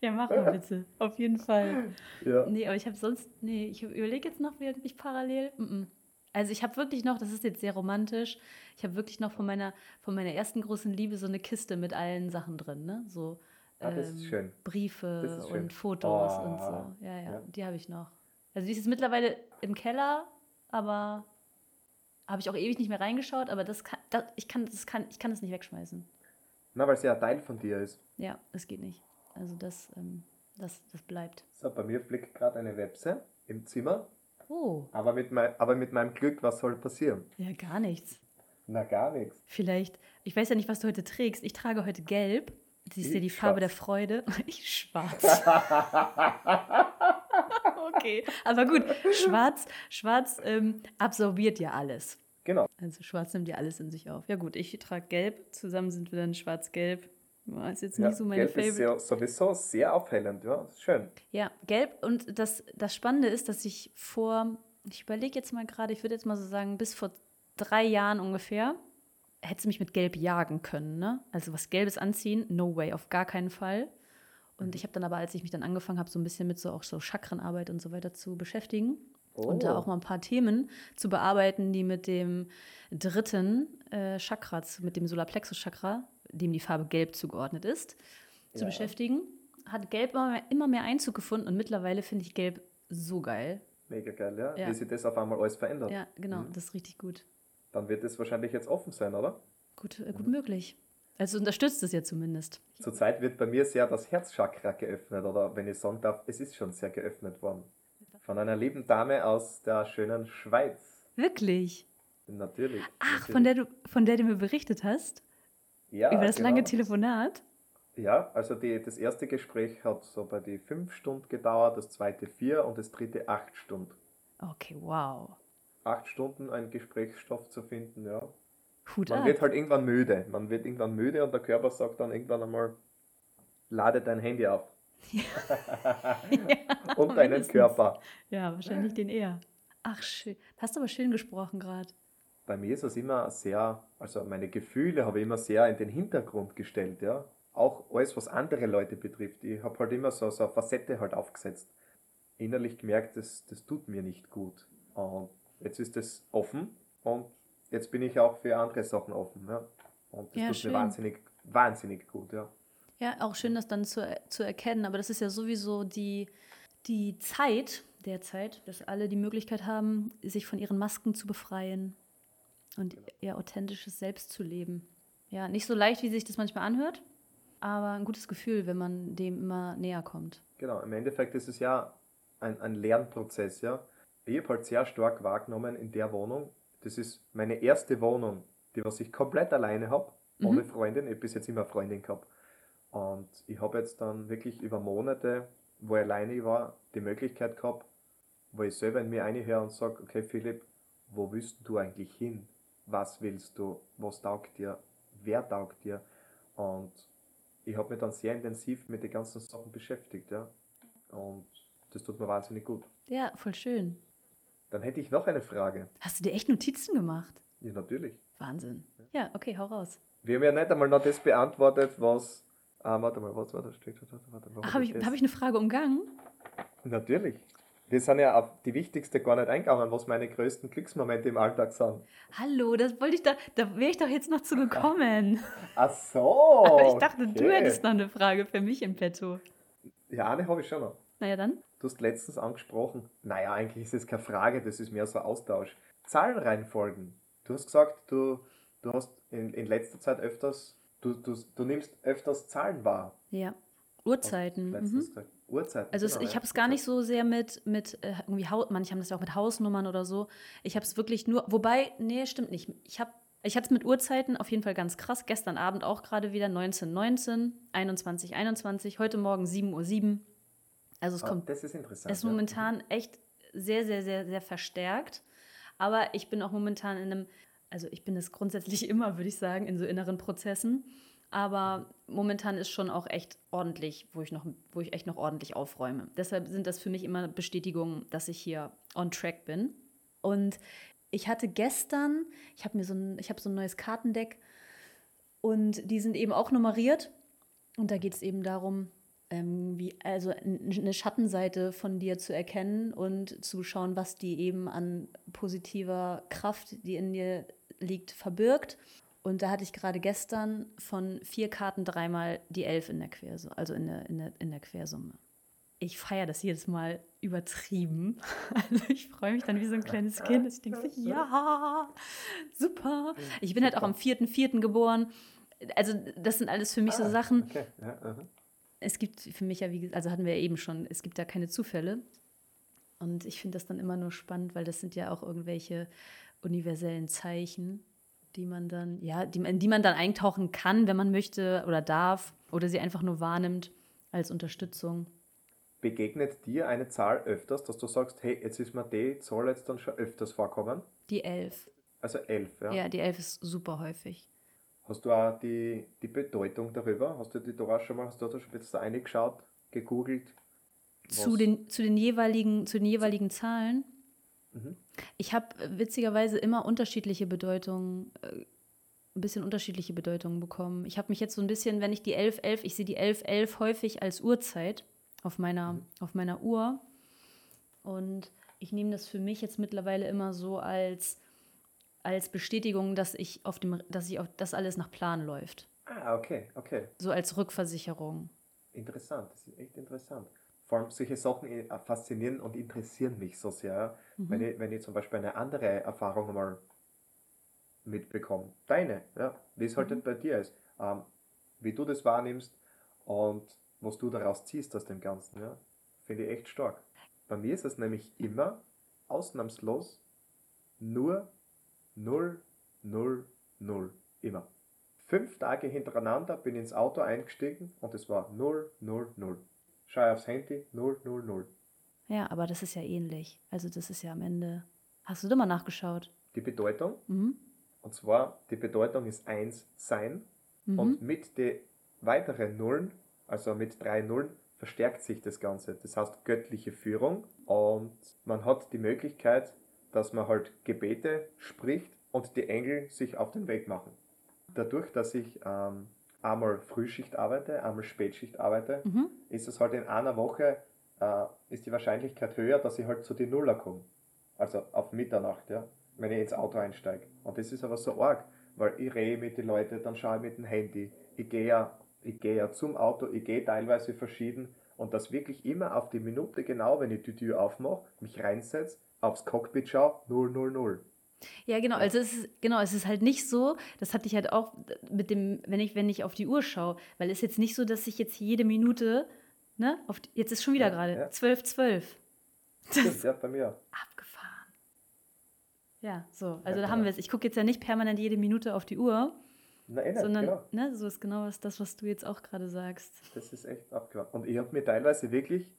Ja, mach mal bitte. Auf jeden Fall. Ja. Nee, aber ich habe sonst, nee, ich überlege jetzt noch, während ich parallel. Mm -mm. Also ich habe wirklich noch, das ist jetzt sehr romantisch, ich habe wirklich noch von meiner, von meiner ersten großen Liebe so eine Kiste mit allen Sachen drin, ne? So Ah, das ist schön. Briefe und Fotos Oh. und so. Ja, ja, Ja. die habe ich noch. Also die ist jetzt mittlerweile im Keller, aber habe ich auch ewig nicht mehr reingeschaut, aber das kann, das, ich kann das kann, ich kann das nicht wegschmeißen. Na, weil es ja Teil von dir ist. Ja, das geht nicht. Also das, ähm, das, das bleibt. So, bei mir fliegt gerade eine Webse im Zimmer. Oh, Aber mit, mein, aber mit meinem Glück, was soll passieren? ja, gar nichts. Na, gar nichts. Vielleicht, ich weiß ja nicht, was du heute trägst. Ich trage heute gelb. Ja Ich die Farbe der schwarz. Freude. [LAUGHS] Ich schwarz. [LAUGHS] okay, aber gut. Schwarz, schwarz ähm, absorbiert ja alles. Genau. Also schwarz nimmt ja alles in sich auf. Ja gut, ich trage gelb. Zusammen sind wir dann schwarz-gelb. Ja, Ist jetzt Ja, nicht so meine Gelb ist Favorite. sehr, sowieso sehr aufhellend, ja. Schön. Ja, gelb. Und das, das Spannende ist, dass ich vor, ich überlege jetzt mal gerade, ich würde jetzt mal so sagen, bis vor drei Jahren ungefähr, hätte sie mich mit Gelb jagen können. Ne? Also was Gelbes anziehen, no way, auf gar keinen Fall. Und ich habe dann aber, als ich mich dann angefangen habe, so ein bisschen mit so auch so Chakrenarbeit und so weiter zu beschäftigen und da Oh. auch mal ein paar Themen zu bearbeiten, die mit dem dritten äh, Chakra, zu- mit dem Solarplexus-Chakra, dem die Farbe Gelb zugeordnet ist, zu Ja. beschäftigen, hat Gelb immer mehr, immer mehr Einzug gefunden und mittlerweile finde ich Gelb so geil. Mega geil, ja. Ja. Wie sich das auf einmal alles verändert. Ja, genau, Mhm. das ist richtig gut. Dann wird es wahrscheinlich jetzt offen sein, oder? Gut, äh, gut möglich. Also unterstützt es ja zumindest. Zurzeit wird bei mir sehr das Herzchakra geöffnet, oder wenn ich sagen darf, es ist schon sehr geöffnet worden. Von einer lieben Dame aus der schönen Schweiz. Wirklich. Natürlich. Ach, natürlich. von der, du, von der du mir berichtet hast? ja, über das genau. lange Telefonat? Ja, also die, das erste Gespräch hat so bei die fünf Stunden gedauert, das zweite vier und das dritte acht Stunden. Okay, wow. Acht Stunden einen Gesprächsstoff zu finden, ja. Hut Man ab. wird halt irgendwann müde. Man wird irgendwann müde und der Körper sagt dann irgendwann einmal, lade dein Handy auf. [LAUGHS] ja, und deinen mindestens. Körper. Ja, wahrscheinlich den eher. Ach, schön. Hast aber schön gesprochen gerade. Bei mir ist es immer sehr, also meine Gefühle habe ich immer sehr in den Hintergrund gestellt, ja. Auch alles, was andere Leute betrifft. Ich habe halt immer so, so eine Facette halt aufgesetzt. Innerlich gemerkt, das, das tut mir nicht gut. Und jetzt ist das offen und jetzt bin ich auch für andere Sachen offen, ja. Und das Ja, tut schön. mir wahnsinnig, wahnsinnig gut, ja. Ja, auch schön, das dann zu, zu erkennen. Aber das ist ja sowieso die, die Zeit derzeit, dass alle die Möglichkeit haben, sich von ihren Masken zu befreien und ihr authentisches Selbst zu leben. Ja, nicht so leicht, wie sich das manchmal anhört, aber ein gutes Gefühl, wenn man dem immer näher kommt. Genau, im Endeffekt ist es ja ein, ein Lernprozess, ja. Ich habe halt sehr stark wahrgenommen in der Wohnung. Das ist meine erste Wohnung, die was ich komplett alleine habe, ohne Freundin. Ich habe bis jetzt immer eine Freundin gehabt. Und ich habe jetzt dann wirklich über Monate, wo ich alleine war, die Möglichkeit gehabt, wo ich selber in mir reinhöre und sage, okay Philipp, wo willst du eigentlich hin? Was willst du? Was taugt dir? Wer taugt dir? Und ich habe mich dann sehr intensiv mit den ganzen Sachen beschäftigt, ja. Und das tut mir wahnsinnig gut. Ja, voll schön. Dann hätte ich noch eine Frage. Hast du dir echt Notizen gemacht? Ja, natürlich. Wahnsinn. Ja, okay, hau raus. Wir haben ja nicht einmal noch das beantwortet, was. Ah, warte mal, was war da steht? Warte, warte, warte, Ach, habe ich, das? hab ich eine Frage umgangen? Natürlich. Wir sind ja auf die wichtigste gar nicht eingegangen, was meine größten Glücksmomente im Alltag sind. Hallo, das wollte ich da, da wäre ich doch jetzt noch zu gekommen. [LAUGHS] Ach so. Aber ich dachte, du okay. hättest noch eine Frage für mich im Petto. Ja, eine habe ich schon noch. Naja, dann. Du hast letztens angesprochen, naja, eigentlich ist es keine Frage, das ist mehr so ein Austausch. Zahlenreihenfolgen. Du hast gesagt, du, du hast in, in letzter Zeit öfters, du, du, du nimmst öfters Zahlen wahr. Ja. Uhrzeiten. Mhm. Uhrzeiten. Also genau, ich habe es gar nicht so sehr mit, mit äh, irgendwie Haus, manche haben das ja auch mit Hausnummern oder so. Ich habe es wirklich nur, wobei, nee, stimmt nicht. Ich habe ich hatte es mit Uhrzeiten auf jeden Fall ganz krass. Gestern Abend auch gerade wieder 19.19, 21.21, heute Morgen 7.07 Uhr. Also es Ah, kommt das ist interessant. Es ist ja. momentan echt sehr, sehr, sehr, sehr verstärkt. Aber ich bin auch momentan in einem, also ich bin es grundsätzlich [LAUGHS] immer, würde ich sagen, in so inneren Prozessen. Aber momentan ist schon auch echt ordentlich, wo ich, noch, wo ich echt noch ordentlich aufräume. Deshalb sind das für mich immer Bestätigungen, dass ich hier on track bin. Und ich hatte gestern, ich habe mir so ein, ich habe so ein neues Kartendeck und die sind eben auch nummeriert. Und da geht es eben darum, ähm, wie, also eine Schattenseite von dir zu erkennen und zu schauen, was die eben an positiver Kraft, die in dir liegt, verbirgt. Und da hatte ich gerade gestern von vier Karten dreimal die Elf in der Quersumme, also in der, in der, in der Quersumme. Ich feiere das jedes Mal übertrieben. [LAUGHS] Also ich freue mich dann wie so ein kleines Kind. dass Ich denke, so, ja, super. Ich bin halt auch am 4.4. geboren. Also das sind alles für mich so Ah, Sachen, Okay. Ja. Es gibt für mich ja, wie gesagt, also hatten wir ja eben schon, es gibt da keine Zufälle. Und ich finde das dann immer nur spannend, weil das sind ja auch irgendwelche universellen Zeichen, die man dann, ja, die, in die man dann eintauchen kann, wenn man möchte oder darf, oder sie einfach nur wahrnimmt als Unterstützung. Begegnet dir eine Zahl öfters, dass du sagst, hey, jetzt ist mir die Zahl jetzt dann schon öfters vorkommen? Die Elf. Also elf, ja. Ja, die Elf ist super häufig. Hast du auch die, die Bedeutung darüber? Hast du die auch schon mal, hast du da schon jetzt reingeschaut, gegoogelt? Zu den, zu, den jeweiligen, zu den jeweiligen Zahlen. Mhm. Ich habe witzigerweise immer unterschiedliche Bedeutungen, äh, ein bisschen unterschiedliche Bedeutungen bekommen. Ich habe mich jetzt so ein bisschen, wenn ich die 11, 11, ich sehe die 11, 11 häufig als Uhrzeit auf meiner, auf meiner Uhr. Und ich nehme das für mich jetzt mittlerweile immer so als, als Bestätigung, dass ich auf dem, dass ich auf das alles nach Plan läuft. Ah, okay, okay. So als Rückversicherung. Interessant, das ist echt interessant. Vor allem solche Sachen äh, faszinieren und interessieren mich so sehr. Mhm. Wenn, ich, wenn ich zum Beispiel eine andere Erfahrung mal mitbekomme, deine, ja, wie es halt Mhm. bei dir ist, ähm, wie du das wahrnimmst und was du daraus ziehst aus dem Ganzen, ja, finde ich echt stark. Bei mir ist es nämlich immer ausnahmslos nur 0, 0, 0. Immer. Fünf Tage hintereinander bin ich ins Auto eingestiegen und es war 0, 0, 0. Schau aufs Handy, 0, 0, 0. Ja, aber das ist ja ähnlich. Also das ist ja am Ende. Hast du da mal nachgeschaut? Die Bedeutung, Mhm. und zwar die Bedeutung ist 1 sein Mhm. und mit den weiteren Nullen, also mit drei Nullen, verstärkt sich das Ganze. Das heißt göttliche Führung und man hat die Möglichkeit, dass man halt Gebete spricht und die Engel sich auf den Weg machen. Dadurch, dass ich ähm, einmal Frühschicht arbeite, einmal Spätschicht arbeite, mhm. ist es halt in einer Woche, äh, ist die Wahrscheinlichkeit höher, dass ich halt zu den Nuller komme. Also auf Mitternacht, ja, wenn ich ins Auto einsteige. Und das ist aber so arg, weil ich rede mit den Leuten, dann schaue ich mit dem Handy, ich gehe ja, ich gehe ja zum Auto, ich gehe teilweise verschieden und das wirklich immer auf die Minute genau, wenn ich die Tür aufmache, mich reinsetze, aufs Cockpit schaue, 000. Ja, genau. Also es ist, genau, es ist halt nicht so, das hatte ich halt auch mit dem, wenn ich, wenn ich auf die Uhr schaue, weil es ist jetzt nicht so, dass ich jetzt jede Minute, ne, auf, jetzt ist schon wieder ja, gerade, ja. 12, 12. Das ja, bei mir. [LAUGHS] Abgefahren. Ja, so. Also ja, da haben wir es. Ich gucke jetzt ja nicht permanent jede Minute auf die Uhr. Nein, eh sondern, genau. ne, so ist genau das, was du jetzt auch gerade sagst. Das ist echt abgefahren. Und ich habe mir teilweise wirklich,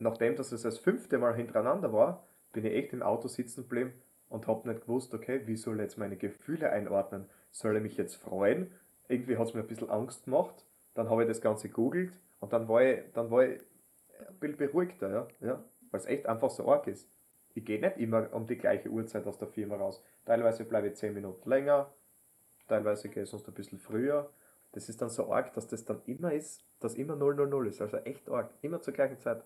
nachdem dass es das fünfte Mal hintereinander war, bin ich echt im Auto sitzen geblieben und habe nicht gewusst, okay, wie soll ich jetzt meine Gefühle einordnen? Soll ich mich jetzt freuen? Irgendwie hat es mir ein bisschen Angst gemacht. Dann habe ich das Ganze googelt und dann war ich, dann war ich ein bisschen beruhigter, ja, ja weil es echt einfach so arg ist. Ich gehe nicht immer um die gleiche Uhrzeit aus der Firma raus. Teilweise bleibe ich 10 Minuten länger, teilweise gehe ich sonst ein bisschen früher. Das ist dann so arg, dass das dann immer ist, dass immer 000 ist. Also echt arg. Immer zur gleichen Zeit.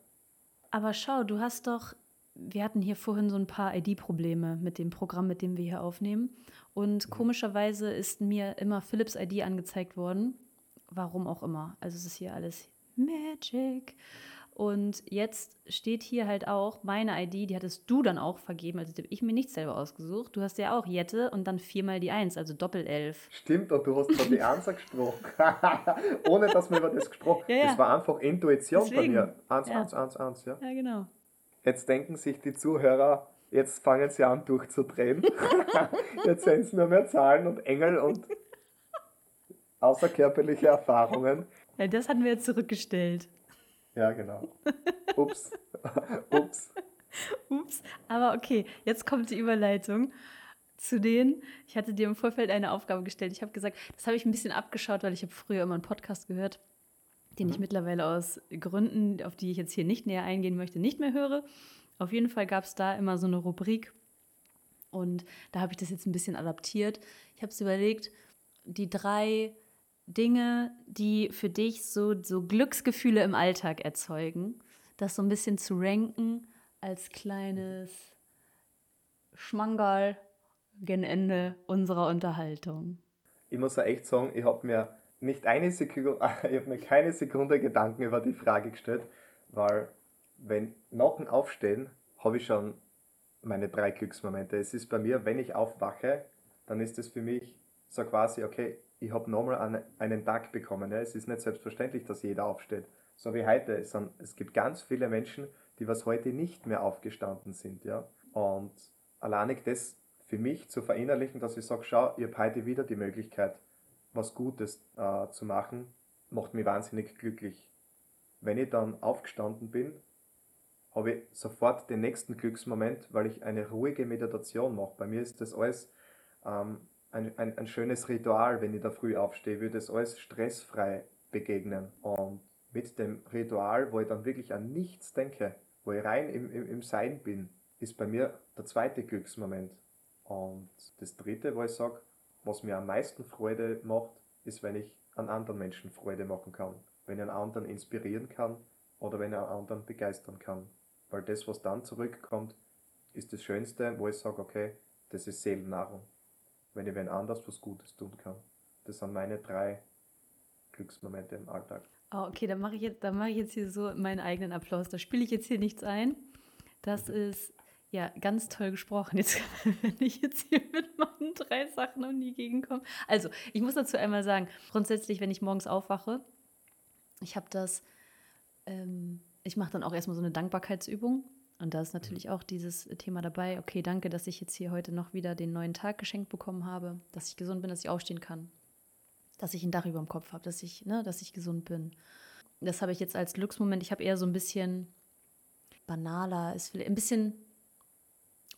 Aber schau, du hast doch wir hatten hier vorhin so ein paar ID-Probleme mit dem Programm, mit dem wir hier aufnehmen. Und mhm. komischerweise ist mir immer Philips ID angezeigt worden. Warum auch immer. Also es ist hier alles Magic. Und jetzt steht hier halt auch meine ID, die hattest du dann auch vergeben, also die habe ich mir nicht selber ausgesucht. Du hast ja auch Jette und dann viermal die Eins, also Doppel-Elf. Stimmt, und du hast von die Einser gesprochen. [LAUGHS] Ohne dass wir über das gesprochen haben. Ja, ja. Das war einfach Intuition Deswegen. bei mir. Eins, ja. eins, eins, eins, ja. Ja, genau. Jetzt denken sich die Zuhörer, jetzt fangen sie an durchzudrehen. [LAUGHS] jetzt sind es nur mehr Zahlen und Engel und außerkörperliche Erfahrungen. Ja, das hatten wir jetzt zurückgestellt. Ja, genau. Ups. [LAUGHS] Ups. Ups. Aber okay, jetzt kommt die Überleitung zu denen. Ich hatte dir im Vorfeld eine Aufgabe gestellt. Ich habe gesagt, das habe ich ein bisschen abgeschaut, weil ich habe früher immer einen Podcast gehört den mhm. ich mittlerweile aus Gründen, auf die ich jetzt hier nicht näher eingehen möchte, nicht mehr höre. Auf jeden Fall gab es da immer so eine Rubrik und da habe ich das jetzt ein bisschen adaptiert. Ich habe es überlegt, die drei Dinge, die für dich so, so Glücksgefühle im Alltag erzeugen, das so ein bisschen zu ranken als kleines Schmangal gen Ende unserer Unterhaltung. Ich muss ja echt sagen, ich habe mir nicht eine Sekunde, [LAUGHS] ich habe mir keine Sekunde Gedanken über die Frage gestellt, weil wenn nach dem Aufstehen habe ich schon meine drei Glücksmomente. Es ist bei mir, wenn ich aufwache, dann ist es für mich so quasi, okay, ich habe nochmal einen, Tag bekommen. Es ist nicht selbstverständlich, dass jeder aufsteht. So wie heute. Es gibt ganz viele Menschen, die was heute nicht mehr aufgestanden sind. Ja. Und alleinig das für mich zu verinnerlichen, dass ich sage, schau, ich habe heute wieder die Möglichkeit, was Gutes äh, zu machen, macht mich wahnsinnig glücklich. Wenn ich dann aufgestanden bin, habe ich sofort den nächsten Glücksmoment, weil ich eine ruhige Meditation mache. Bei mir ist das alles ähm, ein, ein, ein schönes Ritual, wenn ich da früh aufstehe, würde es alles stressfrei begegnen. Und mit dem Ritual, wo ich dann wirklich an nichts denke, wo ich rein im, im, im Sein bin, ist bei mir der zweite Glücksmoment. Und das dritte, wo ich sage, was mir am meisten Freude macht, ist, wenn ich an anderen Menschen Freude machen kann. Wenn ich einen anderen inspirieren kann oder wenn ich einen anderen begeistern kann. Weil das, was dann zurückkommt, ist das Schönste, wo ich sage, okay, das ist Seelennahrung. Wenn ich wen anders was Gutes tun kann. Das sind meine drei Glücksmomente im Alltag. Oh, okay, dann mache ich, jetzt, mach ich jetzt hier so meinen eigenen Applaus. Da spiele ich jetzt hier nichts ein. Das mhm. ist ja, ganz toll gesprochen. Jetzt, [LAUGHS] wenn ich jetzt hier mit meinen drei Sachen noch nie gegenkomme. Also, ich muss dazu einmal sagen, grundsätzlich, wenn ich morgens aufwache, ich habe das, ähm, ich mache dann auch erstmal so eine Dankbarkeitsübung. Und da ist natürlich auch dieses Thema dabei, okay, danke, dass ich jetzt hier heute noch wieder den neuen Tag geschenkt bekommen habe, dass ich gesund bin, dass ich aufstehen kann, dass ich ein Dach über dem Kopf habe, dass ich, ne, dass ich gesund bin. Das habe ich jetzt als Glücksmoment. Ich habe eher so ein bisschen banaler, ist ein bisschen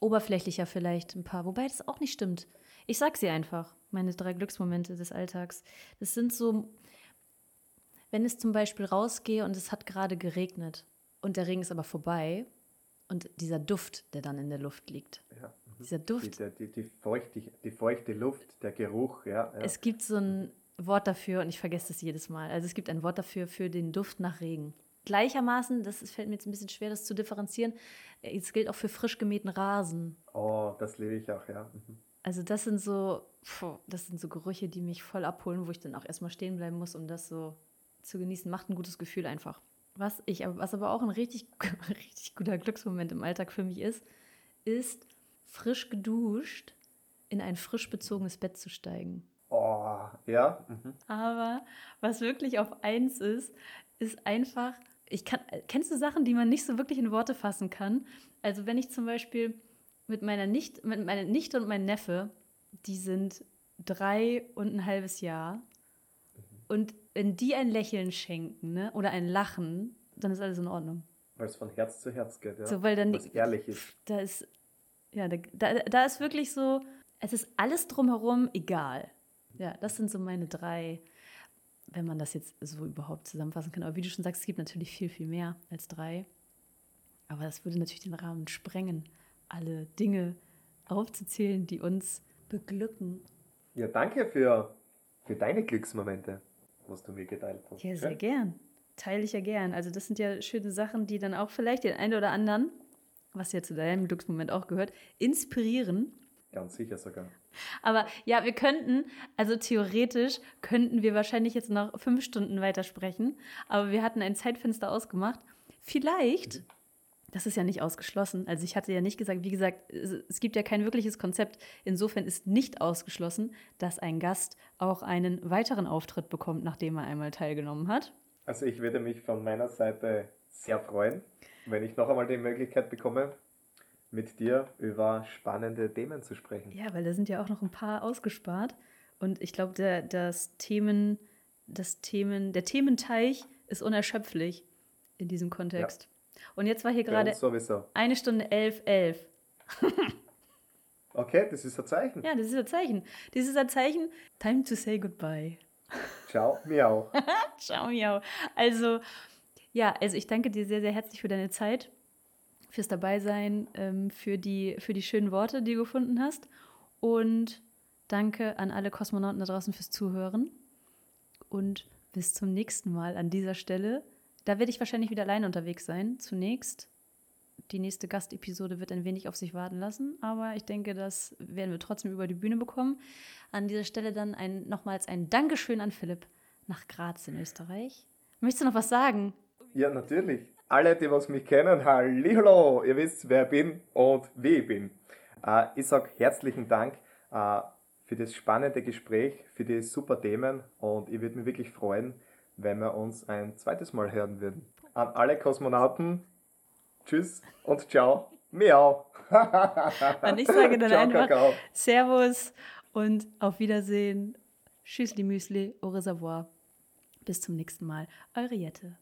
oberflächlicher vielleicht ein paar, wobei das auch nicht stimmt. Ich sag sie einfach, meine drei Glücksmomente des Alltags. Das sind so, wenn es zum Beispiel rausgehe und es hat gerade geregnet und der Regen ist aber vorbei und dieser Duft, der dann in der Luft liegt. Ja. mhm. Dieser Duft. Die, die, die, feuchte, die feuchte Luft, der Geruch, ja. ja. Es gibt so ein Wort dafür und ich vergesse es jedes Mal. Also es gibt ein Wort dafür für den Duft nach Regen. Gleichermaßen, das fällt mir jetzt ein bisschen schwer, das zu differenzieren, äh, es gilt auch für frisch gemähten Rasen. Oh, das liebe ich auch, ja. Mhm. Also das sind so, das sind so Gerüche, die mich voll abholen, wo ich dann auch erstmal stehen bleiben muss, um das so zu genießen. Macht ein gutes Gefühl einfach. Was ich, aber- was aber auch ein richtig, [LAUGHS] richtig guter Glücksmoment im Alltag für mich ist, ist frisch geduscht in ein frisch bezogenes Bett zu steigen. Oh, ja. Mhm. Aber was wirklich auf eins ist, ist einfach, ich kann, kennst du Sachen, die man nicht so wirklich in Worte fassen kann? Also wenn ich zum Beispiel mit meiner Nicht, mit meiner Nichte und meinem Neffe, die sind drei und ein halbes Jahr, und wenn die ein Lächeln schenken, ne, oder ein Lachen, dann ist alles in Ordnung. Weil es von Herz zu Herz geht, ja. So, weil dann Was ehrlich ist. da ist, ja, da, da, da ist wirklich so, es ist alles drumherum egal. Ja, das sind so meine drei, wenn man das jetzt so überhaupt zusammenfassen kann. Aber wie du schon sagst, es gibt natürlich viel, viel mehr als drei. Aber das würde natürlich den Rahmen sprengen, alle Dinge aufzuzählen, die uns beglücken. Ja, danke für, für deine Glücksmomente, was du mir geteilt hast. Ja, sehr Schön. gern. Teile ich ja gern. Also das sind ja schöne Sachen, die dann auch vielleicht den einen oder anderen, was ja zu deinem Glücksmoment auch gehört, inspirieren. Ganz sicher sogar. Aber ja, wir könnten, also theoretisch könnten wir wahrscheinlich jetzt noch fünf Stunden weitersprechen, aber wir hatten ein Zeitfenster ausgemacht. Vielleicht, das ist ja nicht ausgeschlossen, also ich hatte ja nicht gesagt, wie gesagt, es, gibt ja kein wirkliches Konzept. Insofern ist nicht ausgeschlossen, dass ein Gast auch einen weiteren Auftritt bekommt, nachdem er einmal teilgenommen hat. Also ich würde mich von meiner Seite sehr freuen, wenn ich noch einmal die Möglichkeit bekomme, mit dir über spannende Themen zu sprechen. Ja, weil da sind ja auch noch ein paar ausgespart. Und ich glaube, der, das Themen, das Themen, der Thementeich ist unerschöpflich in diesem Kontext. Und jetzt war hier gerade eine Stunde elf, elf. [LAUGHS] Okay, das ist ein Zeichen. Ja, das ist ein Zeichen. Das ist ein Zeichen. Time to say goodbye. Ciao, mir auch. [LAUGHS] Ciao, miau. Also, ja, also ich danke dir sehr, sehr herzlich für deine Zeit, fürs Dabeisein, ähm, für, die, für die schönen Worte, die du gefunden hast. Und danke an alle Kosmonauten da draußen fürs Zuhören. Und bis zum nächsten Mal an dieser Stelle. Da werde ich wahrscheinlich wieder alleine unterwegs sein. Zunächst. Die nächste Gastepisode wird ein wenig auf sich warten lassen, aber ich denke, das werden wir trotzdem über die Bühne bekommen. An dieser Stelle dann ein, nochmals ein Dankeschön an Philipp nach Graz in Österreich. Möchtest du noch was sagen? Ja, natürlich. Alle, die was mich kennen, hallo, ihr wisst, wer ich bin und wie ich bin. Äh, ich sage herzlichen Dank äh, für das spannende Gespräch, für die super Themen und ich würde mich wirklich freuen, wenn wir uns ein zweites Mal hören würden. An alle Kosmonauten, tschüss und ciao, miau. [LAUGHS] Und ich sage dann ciao, einfach Kakao. Servus und auf Wiedersehen. Tschüssli Müsli, au reservoir. Bis zum nächsten Mal. Eure Jette.